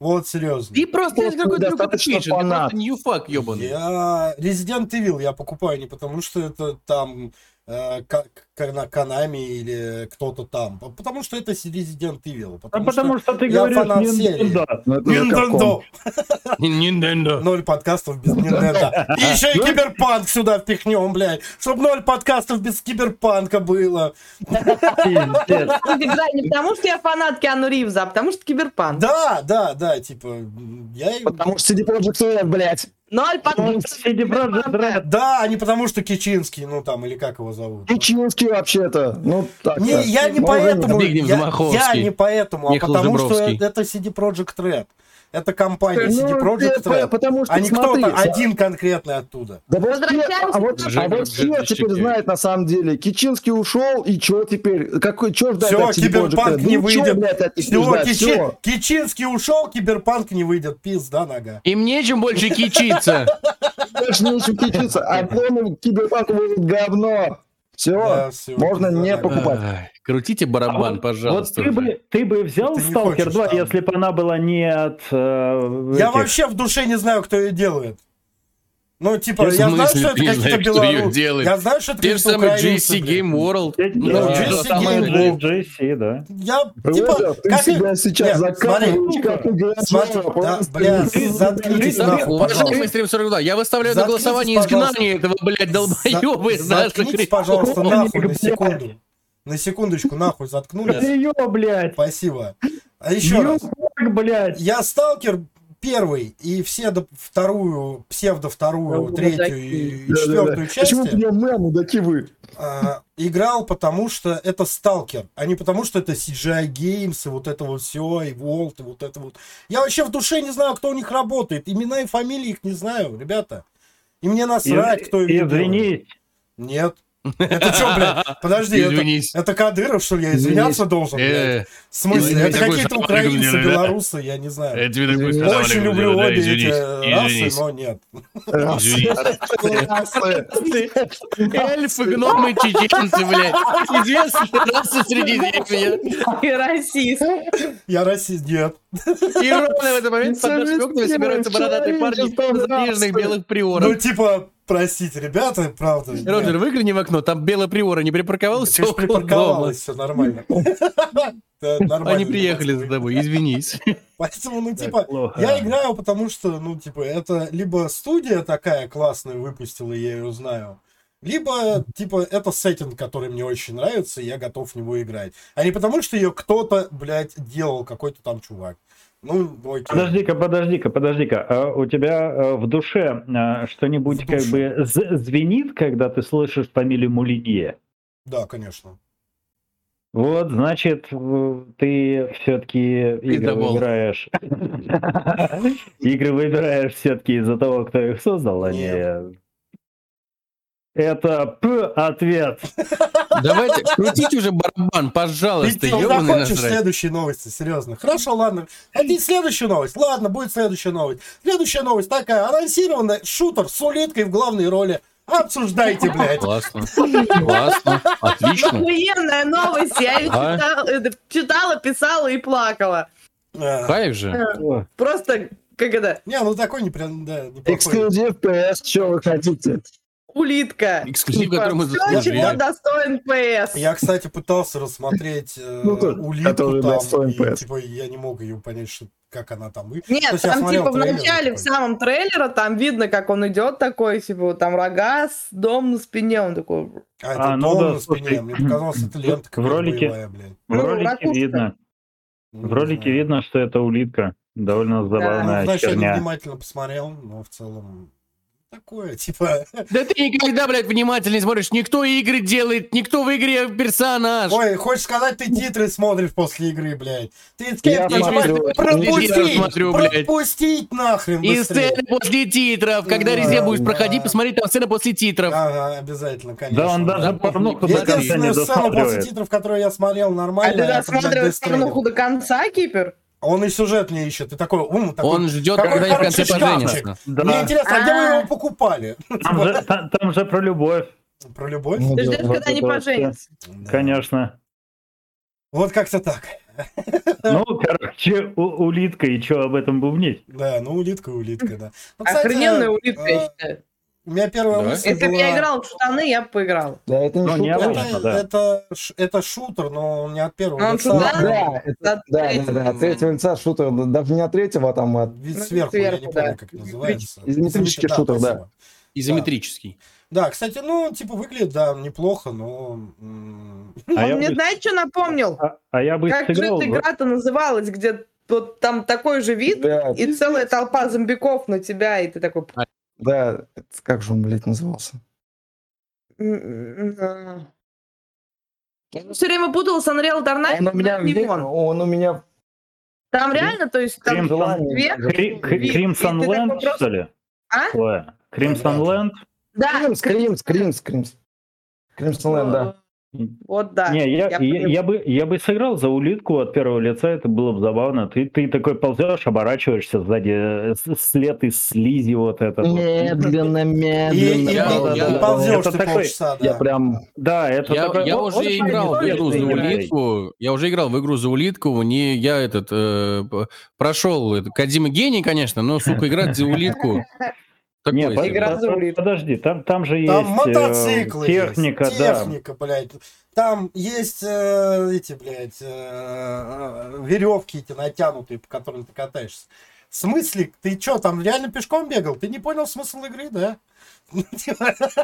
Вот, серьезно.
Ты просто
Просто
какой-то Дрю
недостаточно
Карпишин, ты
фанат.
просто ньюфак ебаный.
Я Resident Evil я покупаю не потому, что это там э, Ка- Кана- Konami или кто-то там, а потому что это Resident Evil.
А
Потому,
потому что ты
я
говоришь. Nintendo.
Ну?
Nintendo.
Nintendo.
Ноль подкастов без Nintendo. И еще и
Ну,
киберпанк сюда впихнем, блядь. Чтоб ноль подкастов без киберпанка было.
Игра не потому, что я фанат Киану Ривза, а потому что киберпанк.
Да, да, да, типа, я... и-
Потому что CD Projekt блядь.
Ноль
Ну, Red.
Да, а не потому что Кичинский, ну там, или как его зовут.
Кичинский вообще-то. Ну, так
Не, я не
Может,
поэтому, я, я не поэтому, а потому что это CD Project Red. Это компания
Ну,
CD Project
ты-
Red,
Потому что,
а не кто-то
са-
один конкретный оттуда.
Да вот
Возвращаемся
все, а вот, а вот все теперь знают на самом деле. Кичинский ушел, и что теперь? Какой, что ждать
Всё,
от CD Projekt
Киберпанк
Red?
не
Ничего,
выйдет.
блядь, от них не
Все,
ждать,
Кичи-
всё.
Кичинский ушел, Киберпанк не выйдет. Пизда нога.
Им нечем больше кичиться.
Больше нечем кичиться. А потом Киберпанк будет говно. Все, можно не покупать.
Крутите
А
барабан,
вот-
пожалуйста.
Вот ты
уже.
бы, ты бы взял Сталкер
хочешь
2,
там.
если бы она была не от э,
Я
этих-
вообще в душе не знаю, кто ее делает. Ну, типа,
В
я знаю, что это какие-то белорусы. Я знаю, что это
Те же самые
блин.
GameWorld.
Я-
Ну,
я-
Да,
самое
Game. World.
Да.
Я, типа,
ты
как...
себя сейчас закапываешь,
смотри,
как
да,
Уважаемый
пожалуйста.
стрим 42, я выставляю на голосование изгнание этого, блядь, долбоеба из наших
Заткнитесь,
рядов.
пожалуйста, нахуй на секунду. На секундочку, нахуй, заткнулись.
Ее, блядь.
Спасибо. А еще раз.
Ньюфак, блядь.
Я сталкер первый и все до вторую, псевдо вторую,
Ну,
третью
мудаки.
и
Да-да-да.
четвертую
Почему ты
части
мне мэ, мудаки вы?
а, играл, потому что это сталкер, а не потому что это CGI Games и вот это вот все, и Волт, и вот это вот. Я вообще в душе не знаю, кто у них работает. Имена и фамилии их не знаю, ребята. И мне насрать, кто их делает.
Извинись.
Нет. Это что, блядь? Подожди, это, Кадыров, что ли? Я извиняться должен, блядь?
Э,
В смысле? Это какие-то украинцы, белорусы, я не знаю.
Очень
люблю обе эти расы,
извинись.
но нет.
Эльфы, гномы, чеченцы, блядь. Известные расы Средиземья.
И расист.
Я расист, нет.
И ровно в этот момент под окнами собираются бородатые парни в снежных белых
Ну,
приорах.
типа, простите, ребята, правда.
Роджер, выгляни в окно, там белая приора не припарковалась дома.
припарковалась, все нормально.
Они приехали за тобой, извинись.
Поэтому, ну, типа, я играю, потому что, ну, типа, это либо студия такая классная выпустила, я ее знаю, либо, типа, это сеттинг, который мне очень нравится, и я готов в него играть. А не потому, что ее кто-то, блядь, делал, какой-то там чувак. Ну, окей.
Подожди-ка, подожди-ка, подожди-ка. А у тебя э, в душе э, что-нибудь
В
как бы з- звенит, когда ты слышишь фамилию Мулинье?
Да, конечно.
Вот, значит, в- ты все-таки игры выбираешь. Игры выбираешь все-таки из-за того, кто их создал, а не... Это П ответ.
Давайте, крутите уже барабан, пожалуйста,
Ты
насрать.
следующие новости, серьезно. Хорошо, ладно. Хотите следующую новость? Ладно, будет следующая новость. Следующая новость такая. Анонсированная шутер с улиткой в главной роли. Обсуждайте, блядь.
Классно, классно, отлично.
Охуенная новость. Я ее
А?
читала, э, читала, писала и плакала.
А,
Кайф же.
О,
Просто, как это,
Не, ну такой не прям, да, неплохой.
Эксклюзив PS, что вы хотите?
Улитка.
Эксклюзив, который мы
Все, чего достоин ПС.
Я, кстати, пытался рассмотреть э,
Ну,
улитку там, и,
PS.
типа, я не мог ее понять, что, как она там. И-
Нет,
есть
там
смотрел
типа в начале,
такой.
в самом трейлере, там видно, как он идет такой, типа, вот там рога, с дом на спине, он такой...
А, это
А, ну
дом
да,
на
слушай,
мне показалось, это лента
в ролике-
боевая, блядь.
В
Ну,
ролике
ракушка.
видно.
Ну,
В
не
ролике
знаю.
видно, что это улитка. Довольно
Ну,
забавная
вначале
херня.
внимательно посмотрел, но в целом... такое, типа...
Да ты никогда, блядь, внимательно не смотришь. Никто игры делает, никто в игре персонаж.
Ой, хочешь сказать, ты титры смотришь после игры, блядь. Ты ты
после титров
пропустить,
смотрю, блядь.
пропустить нахрен
И
быстрее.
сцены после титров. Когда
Да,
резня будешь
да.
проходить, посмотри, там сцена после титров.
Ага, обязательно, конечно.
Да, он даже
Да,
порнуху до конца не
Единственную сцену после
досматривает.
титров, которую я смотрел
А
нормально,
ты
это, блядь,
досматриваешь порнуху до конца, Кипер?
Он и сюжет не ищет. И такой, ум, такой,
Он ждет,
какой
когда они в конце поженятся.
Да.
Мне интересно, а где вы его покупали?
Там же, та- там же про любовь,
Про любовь?
Ну,
Ты
да.
ждешь, когда они поженятся.
Да.
конечно.
Вот как-то так.
Ну, короче, у- улитка, и что об этом бубнить?
Да, ну улитка, улитка, да. Ну, кстати,
Охрененная улитка, я
э,
считаю.
У меня первая
Да?
мысль
Если бы
была-
я играл в штаны, я бы поиграл.
Да, это не
Ну, не
шутка.
обычно.
Это,
да.
это, это шутер, но он не от первого
Ну, он
лица.
шутер,
а
Да, это-
Да,
да,
третьего.
да, да, от третьего лица шутер, да, даже не от третьего, а там от
Вид
Ну,
сверху, я не
сверху,
помню,
да.
как это называется.
Изометрический
Изометри-
шутер, да.
спасибо.
Изометрический.
Да, кстати, ну, типа, выглядит, да, неплохо, но...
А я
Он мне,
бы-
знаете, что напомнил?
А, а я бы
Как же эта игра-то называлась, где вот там такой же вид,
Да,
и целая толпа зомбиков на тебя, и ты такой...
да, это как же он, блядь, назывался?
«М-м-м». Я все время путала с Unreal Tournament.
Он у меня, ве-
он.
у меня
Там реально, то есть там
Crimson- Crimson Land, что ли?
А?
Crimson. Land?
Да,
Скримс, Скримс, Скримс, Скримс. Кримсон да.
Вот да.
Не, я, я,
поняла.
я бы, я бы сыграл за улитку от первого лица, это было бы забавно. Ты, ты такой ползешь, оборачиваешься сзади, э, след из слизи вот этот. вот.
Медленно,
И, и,
медленно.
Я-
и-
я-
и ползешь
это
ты
такой-
полчаса, да.
Я прям...
Да, это
Я,
такой...
я
о-
уже
очень
играл в игру за улитку. Я уже играл в игру за улитку. Не, я этот э, прошел. Это, Кадима гений, конечно, но сука играть за улитку. Такое
под-
себе.
Игра за
под- подожди, там, там же
Там
есть э,
мотоциклы
техника,
есть,
да.
техника, блядь. Там есть э, эти, блядь, веревки эти натянутые, по которым ты катаешься. В смысле? Ты что, там реально пешком бегал? Ты не понял смысл игры, да?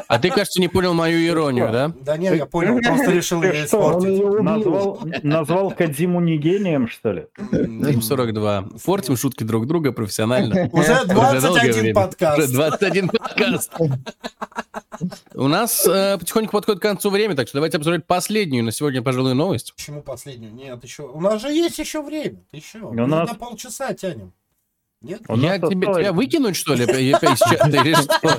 А ты, кажется, не понял мою иронию, да?
Да нет, я понял, просто решил ее
что,
испортить.
назвал, назвал Кадзиму не гением, что ли?
Рим 42. Фортим шутки друг друга профессионально.
Уже
долгое
21
время.
подкаст.
Уже 21 подкаст. У нас э, потихоньку подходит к концу время, так что давайте обсуждать последнюю на сегодня, пожалуй, новость.
Почему последнюю? Нет, еще. У нас же есть еще время. Еще. Мы
нас-
на полчаса тянем. Нет?
У
Я тебе, тебя выкинуть, что ли, я опять из чата или что?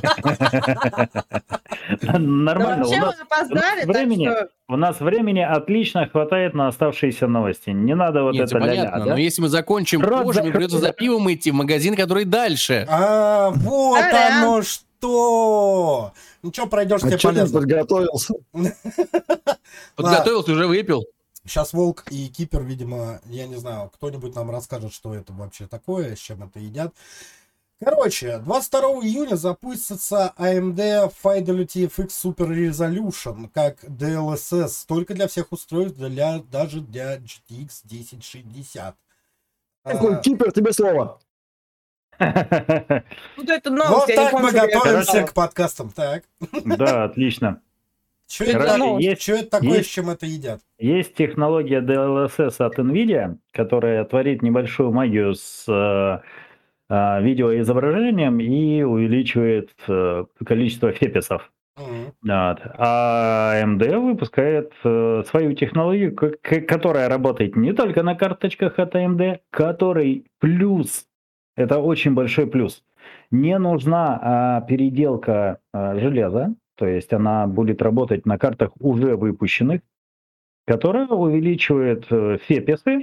Да
Нормально, у нас,
опоздали,
времени.
что...
у нас времени отлично хватает на оставшиеся новости. Не надо вот
Нет,
это
понятно,
да?
но если мы закончим
Рот
позже, мне
закрой.
придется за пивом идти в магазин, который дальше.
А, вот оно что! Ничего, пройдешь,
А
тебе полезно.
подготовился?
Подготовился, уже выпил.
Сейчас Волк и Кипер, видимо, я не знаю, кто-нибудь нам расскажет, что это вообще такое, с чем это едят. Короче, 22 июня запустится AMD Fidelity FX Super Resolution как DLSS только для всех устройств, для, даже для GTX 1060.
Такой,
А,
Кипер, тебе слово.
Вот это новость,
Вот так
помню,
мы готовимся к подкастам. Так,
Да, отлично.
Что
Это новость.
есть-
чё это такое,
есть-
с чем это едят?
Есть технология DLSS от NVIDIA, которая творит небольшую магию с э, э, видеоизображением и увеличивает э, количество феписов.
Мгм.
Вот. А AMD выпускает э, свою технологию, к- которая работает не только на карточках от AMD, который плюс, это очень большой плюс, не нужна а, переделка а, железа, то есть она будет работать на картах уже выпущенных, которая увеличивает э, феписы,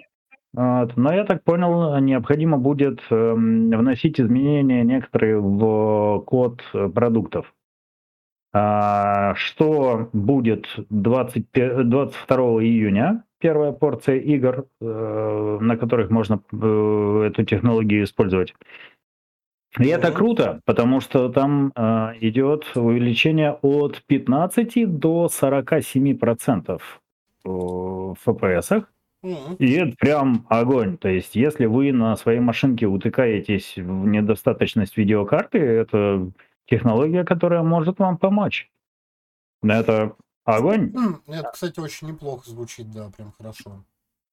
вот. но я так понял, необходимо будет эм, вносить изменения некоторые в код э, продуктов. А, Что будет 25 22 июня? Первая порция игр, э, на которых можно э, эту технологию использовать. И это круто, потому что там э, идет увеличение от 15 до 47 процентов в FPS. И это прям огонь. То есть, если вы на своей машинке утыкаетесь в недостаточность видеокарты, это технология, которая может вам помочь. Это огонь.
Это, кстати, очень неплохо звучит, да, прям хорошо.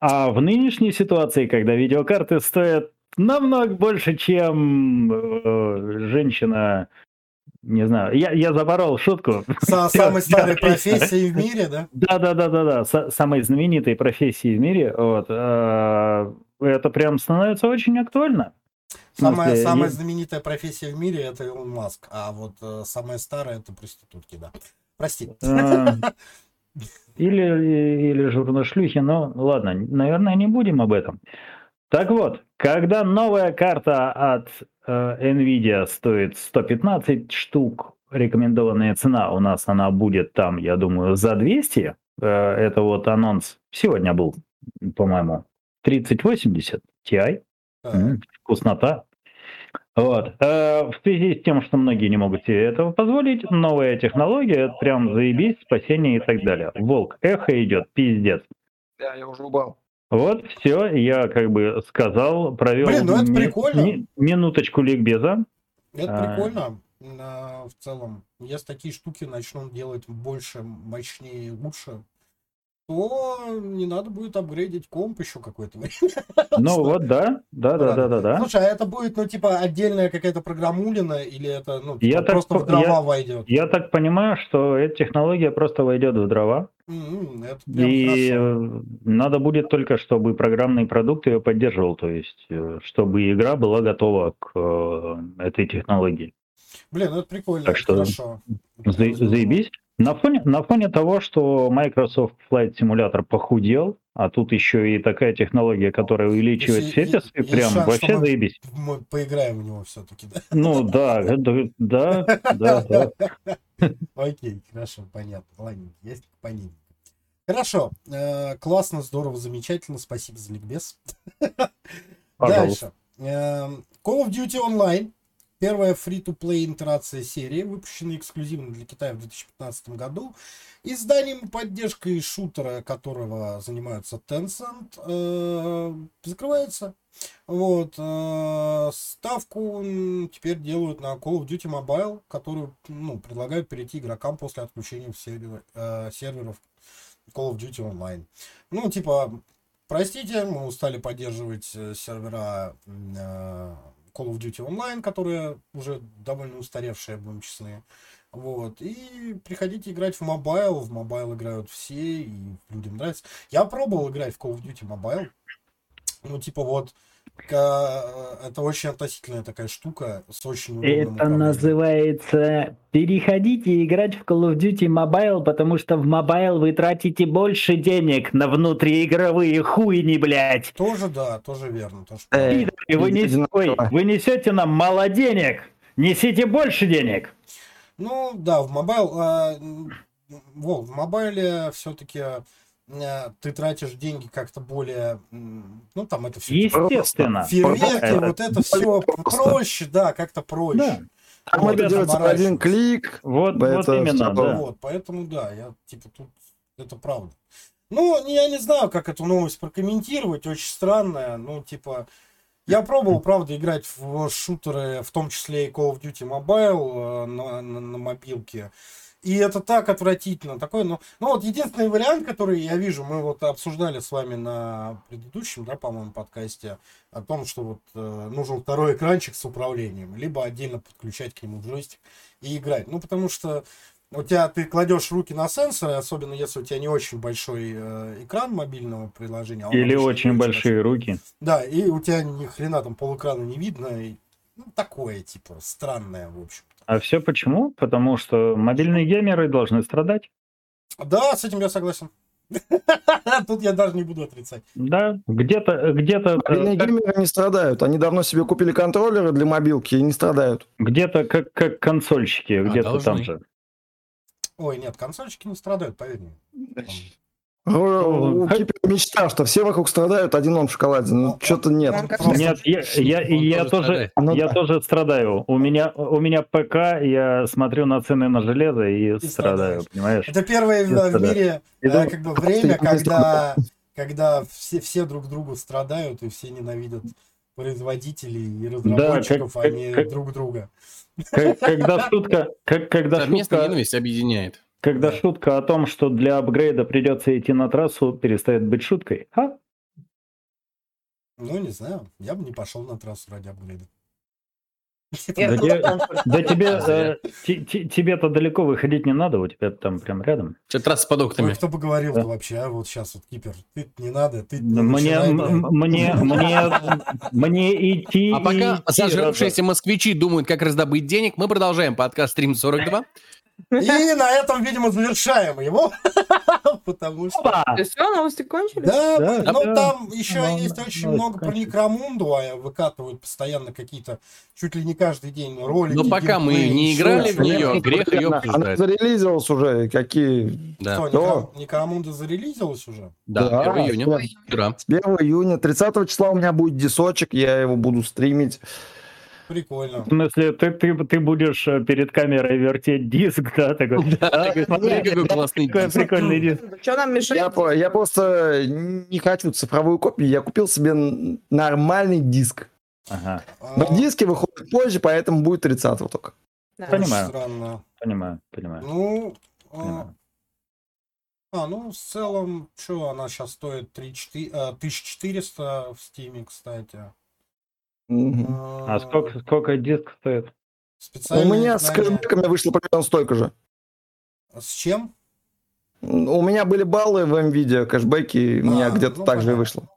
А в нынешней ситуации, когда видеокарты стоят намного больше, чем э, женщина не знаю, я, я заборол шутку. Всё,
Самой старой профессией в мире, да?
Да, да, да, да, да. Са- самой знаменитой профессии в мире. Вот. э, Это прям становится очень актуально.
Самая,
смысле,
самая
я-
знаменитая профессия в мире это Илон Маск, а вот э, самая старая это проститутки, да. Прости.
э, Или, или журношлюхи, но ладно, наверное, не будем об этом. Так вот, когда новая карта от э, Nvidia стоит 115 штук, рекомендованная цена у нас она будет там, я думаю, за 200. Э, это вот анонс сегодня был, по-моему, 3080 Ti. М, Вкуснота. Вот. Э, В связи с тем, что многие не могут себе этого позволить, новая технология, это прям заебись, спасение и так далее. Волк, эхо идет, пиздец.
Да, я уже убрал.
Вот, все, я как бы сказал, провел
Блин, ну это
ми-
прикольно.
ми- минуточку ликбеза.
Это
А.
прикольно в целом. Если такие штуки начнут делать больше, мощнее, лучше, то не надо будет апгрейдить комп еще какое-то время.
Ну вот, да, да, да, да, да, да.
Слушай, а это будет, ну, типа, отдельная какая-то программулина, или это, ну,
Я
типа,
так
просто в дрова
я-
войдет?
Я так понимаю, что эта технология просто войдет в дрова,
прям
и
хорошо.
надо будет только, чтобы программный продукт ее поддерживал, то есть, э, чтобы игра была готова к э, этой технологии.
Блин, ну это прикольно,
Так
это
что
хорошо.
За-. Заебись. На фоне, на фоне того, что Microsoft Flight Simulator похудел, а тут еще и такая технология, которая увеличивает сетис, и прям
шанс,
вообще
мы-
заебись.
Мы поиграем в него все-таки, да?
Ну да, да, да, да.
Окей, хорошо, понятно. Ладно, есть понятно. Хорошо, э, классно, здорово, замечательно, спасибо за ликбез. Дальше. Эм, Call of Duty Online. Первая фри-то-плей итерация серии, выпущенная эксклюзивно для Китая в 2015 году. Изданием и поддержкой шутера, которого занимаются Tencent, э, закрывается. Вот. э, ставку теперь делают на Call of Duty Mobile, которую ну, предлагают перейти игрокам после отключения сервера- э, серверов Call of Duty Online. Ну, типа, простите, мы устали поддерживать сервера Call of Duty Online, которые уже довольно устаревшие, будем честны. Вот. И приходите играть в Mobile. В Mobile играют все, и людям нравится. Я пробовал играть в Call of Duty Mobile. Ну, типа вот, ка- это очень относительная такая штука с очень
Это
управлением.
называется переходите играть в Call of Duty Mobile, потому что в Mobile вы тратите больше денег на внутриигровые хуйни, блядь.
Тоже да, тоже верно. Тоже
Э,
вы, нес- ой, вы несете нам мало денег, несите больше денег.
Ну, да, в м, Вов, в мобайле все-таки ты тратишь деньги как-то более... Ну, там это все...
Естественно.
Фейерверки,
Это-
вот это все
просто.
проще, да, как-то проще.
Да.
Там
Вот,
это делается в один клик.
Вот, вот именно, да.
Вот, поэтому да, я типа тут это правда. Ну, я не знаю, как эту новость прокомментировать, очень странная, ну, типа, я пробовал, правда, играть в шутеры, в том числе и Call of Duty Mobile э, на, на, на мобилке. И это так отвратительно. Такой, ну, ну вот единственный вариант, который я вижу, мы вот обсуждали с вами на предыдущем, да, по-моему, подкасте, о том, что вот э, нужен второй экранчик с управлением, либо отдельно подключать к нему джойстик и играть. Ну, потому что у тебя ты кладешь руки на сенсоры, особенно если у тебя не очень большой э, экран мобильного приложения. а
Или очень большие руки.
Да, и у тебя ни хрена там полэкрана не видно. И, ну, такое, типа, странное, в общем.
А все почему? Потому что мобильные геймеры должны страдать.
Да, с этим я согласен. Тут я даже не буду отрицать.
Да, где-то, где-то,
Мобильные
э, как-
геймеры не страдают. Они давно себе купили контроллеры для мобилки и не страдают.
где-то как, как консольщики, где-то
должны.
там же.
Ой, нет, консольщики не страдают, поверь мне.
У Кипера мечта, что все вокруг страдают, один он в шоколаде. Ну,
Он-
что-то нет.
Нет, я, я, я
тоже.
Ну
я
да.
тоже страдаю. У меня, у меня ПК, я смотрю на цены на железо и,
И
страдаю, понимаешь?
Это первое в, мире э, как бы время, когда, когда все, все друг другу страдают и все ненавидят производителей и разработчиков,
как-
а не
как-
друг друга.
Как- когда шутка, как, когда
Совместная
шутка,
ненависть объединяет.
Когда
Да.
шутка о том, что для апгрейда придется идти на трассу, перестает быть шуткой. А?
Ну, не знаю, я бы не пошел на трассу ради апгрейда.
Да тебе, э, те- те- тебе-то далеко выходить не надо, у тебя там прям рядом.
Что трасса под
Ой,
окнами.
кто бы говорил-то
Да.
вообще, а? Вот сейчас вот Кипер. Ты не надо, ты не
Мне,
начинай,
мне, мне, мне идти
А пока
идти
зажравшиеся москвичи думают, как раздобыть денег, мы продолжаем подкаст Стрим 42.
И на этом, видимо, завершаем его. Потому что...
Опа!
То есть все, новости кончились?
Да,
да.
там еще
Ну,
есть очень
ну,
много про. Некромунду, а выкатывают постоянно какие-то, чуть ли не каждый день ролики.
Но пока мы не играли в нее, грех ее
Она зарелизилась уже, какие...
Да,
Что, Некро- Некромунда зарелизилась уже?
да,
Да,
1 июня.
С 1 июня, 30 числа у меня будет дисочек, я его буду стримить.
Прикольно.
В смысле, ты, ты, ты будешь э, перед камерой вертеть диск, да? Такой,
Да,
«А,
такой, смотри, какой классный
какой
диск».
прикольный диск.
Что нам
Я,
мешает?
по- я просто не хочу цифровую копию, я купил себе нормальный диск.
Ага,
Но
А,
диски выходят позже, поэтому будет 30 только.
Да.
понимаю.
Странно.
понимаю, понимаю.
Ну, а,
понимаю.
а, ну, в целом, что она сейчас стоит 3, 4, а, 1400 в Стиме, кстати.
Мгм.
А сколько, сколько диск стоит?
У
Специальное
меня с кэшбэками вышло примерно столько же.
С чем?
У меня были баллы в NVIDIA, кэшбэки, и у меня
А,
где-то
ну,
так же и вышло.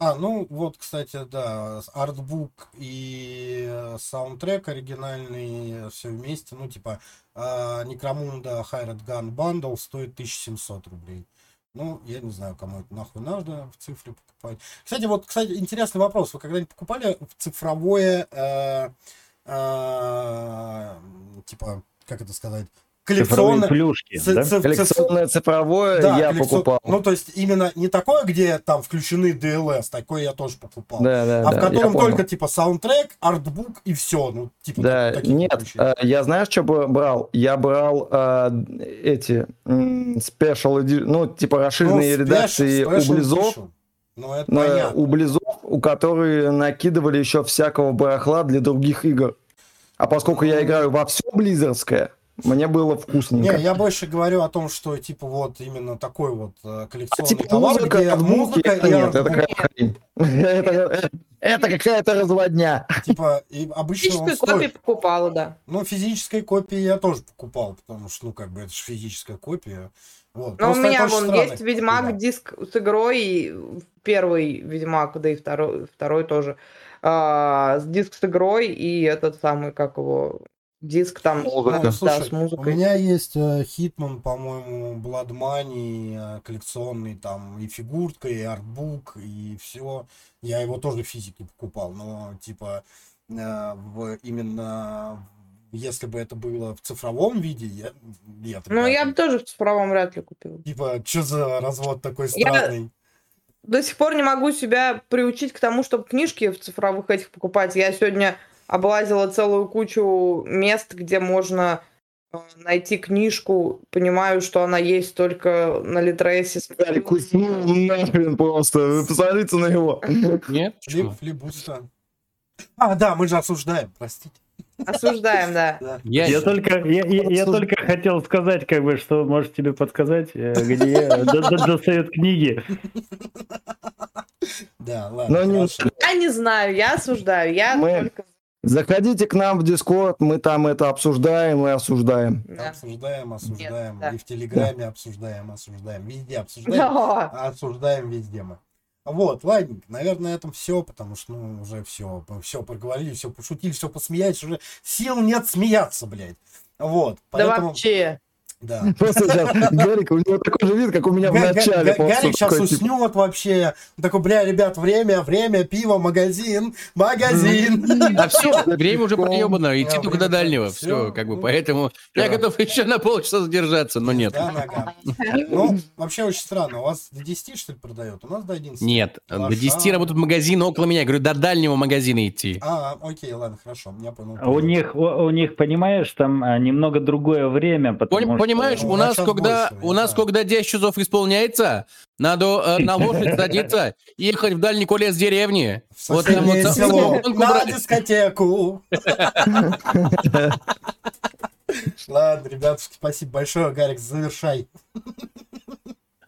А, ну вот, кстати, да, артбук и э, саундтрек оригинальный, все вместе, ну, типа, а, Necromunda Hired Gun Bundle стоит 1700 рублей. Ну, я не знаю, кому это нахуй надо в цифре покупать. Кстати, вот, кстати, интересный вопрос. Вы когда-нибудь покупали цифровое, э, э, типа, как это сказать, коллекционное...
плюшки,
ц-
да?
ц-
Коллекционное цифровое
да,
я
коллекцион-
покупал.
Ну, то есть, именно не такое, где там включены DLS, такое я тоже покупал.
да, да,
а
да,
в котором только типа саундтрек, артбук и все. Ну, типа
Да,
таких
нет, э, я знаешь, что брал? Я брал э, эти эди- ну, типа расширенные
Ну,
редакции
special-
у Близов.
Ну, это
на-
понятно.
у Близов, у которые накидывали еще всякого барахла для других игр. А поскольку я играю во все близерское, мне было вкусненько.
Не, я больше говорю о том, что типа вот именно такой вот э,
А
коллекционный
типа
товар,
музыка,
где музыка
это
и
нет, это какая-то хрень. Это- Это какая-то разводня.
Типа, и обычно
Физическую копию покупала, да.
Ну, физической копии я тоже покупал, потому что, ну, как бы, это же физическая копия. Вот.
Но Ну, у меня вон
странно.
есть Ведьмак
Да.
диск с игрой, и первый Ведьмак, да и второй, второй тоже. А, с диск с игрой и этот самый, как его, диск там
Музыка.
ну, да,
Слушай,
с
У
музыкой.
меня есть э, Хитман, по-моему, Blood Money, э, коллекционный, там и фигурка, и артбук, и все. Я его тоже в физике покупал, но типа э, в, именно если бы это было в цифровом виде, я, нет.
Ну, я бы тоже в цифровом вряд ли купила.
Типа, что за развод такой
Я-
странный?
До сих пор не могу себя приучить к тому, чтобы книжки в цифровых этих покупать. Я сегодня облазила целую кучу мест, где можно э, найти книжку. Понимаю, что она есть только на Литресе.
Уснул нахрен просто. Вы посмотрите на него.
Нет?
Флип, флибуста. А, да, мы же осуждаем, простите.
Осуждаем, да.
Да.
Я,
Я только, я, я- я только хотел сказать, как бы, что может тебе подсказать, э, где д- д- достает книги.
Да, ладно.
Но не
хорошо.
Я не знаю, я осуждаю. Я
Мы-
только...
Заходите к нам в Дискорд, мы там это обсуждаем и осуждаем.
Да.
Обсуждаем, осуждаем.
да.
И в Телеграме обсуждаем, осуждаем. Везде обсуждаем.
Да.
А осуждаем везде мы. Вот, ладненько, наверное, на этом все, потому что, ну, уже все, все проговорили, все пошутили, все посмеялись, уже сил нет смеяться, блядь. Вот,
Да
поэтому,
вообще.
Да.
Просто сейчас Гарик, у него такой же вид, как у меня в начале.
Гарик сейчас уснет вообще. Такой, бля, ребят, время, время, пиво, магазин, магазин.
А все, время уже проебано, идти только до дальнего.
всё,
Все, как бы, поэтому я готов еще на полчаса задержаться, но нет.
Ну, вообще очень странно. У вас до 10, что ли, продает? У нас до 11.
Нет, до
Лоша.
10 работают магазины около меня. Я говорю, до дальнего магазина идти.
А, окей, ладно, хорошо, я понял.
А У них, у, них, понимаешь, там а, немного другое время, потому что...
Понимаешь, у
на
нас, когда, у нас, когда 10 часов исполняется, надо э, на лошадь садиться, ехать в дальний конец деревни. Вот там вот
село, на дискотеку. Ладно, ребятушки, спасибо большое. Гарик, завершай.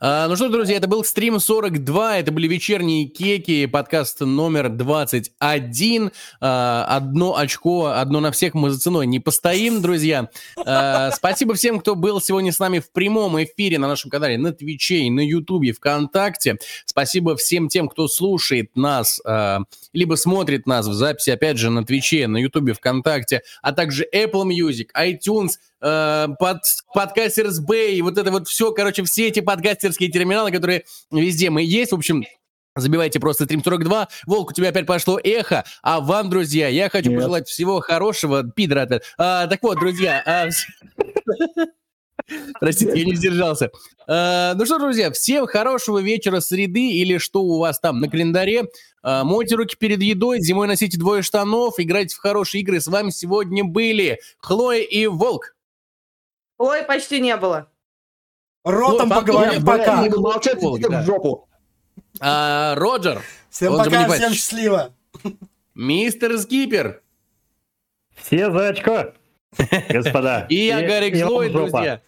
А, ну что, друзья, это был стрим 42, это были вечерние кеки, подкаст номер 21. А, одно очко, одно на всех мы за ценой не постоим, друзья. А, спасибо всем, кто был сегодня с нами в прямом эфире на нашем канале, на Твиче, на Ютубе, ВКонтакте. Спасибо всем тем, кто слушает нас, либо смотрит нас в записи, опять же, на Твиче, на Ютубе, ВКонтакте, а также Apple Music, iTunes, э, под, подкастерс Bay, вот это вот все, короче, все эти подкастерские терминалы, которые везде мы есть, в общем, Забивайте просто стрим 42. Волк, у тебя опять пошло эхо. А вам, друзья, я хочу
Нет.
пожелать всего хорошего. Пидор опять. А, так вот, друзья. а, Простите, я не сдержался. А, ну что, друзья, всем хорошего вечера среды или что у вас там на календаре. А, мойте руки перед едой, зимой носите двое штанов, играйте в хорошие игры. С вами сегодня были Хлоя и Волк.
Ой, почти не было.
Ротом
Ну,
поговори
блядь,
пока.
Не молчать,
да.
в жопу.
А, Роджер,
Всем пока, всем счастливо.
мистер Скипер
Все за очко, господа.
и я, Гарик Злой, друзья.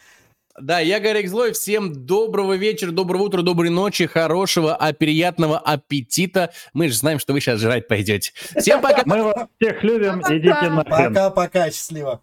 Да, я Гарик Злой. Всем доброго вечера, доброго утра, доброй ночи, хорошего, а приятного аппетита. Мы же знаем, что вы сейчас жрать пойдете. Всем пока.
Мы вас всех любим, идите нахрен.
Пока-пока, счастливо.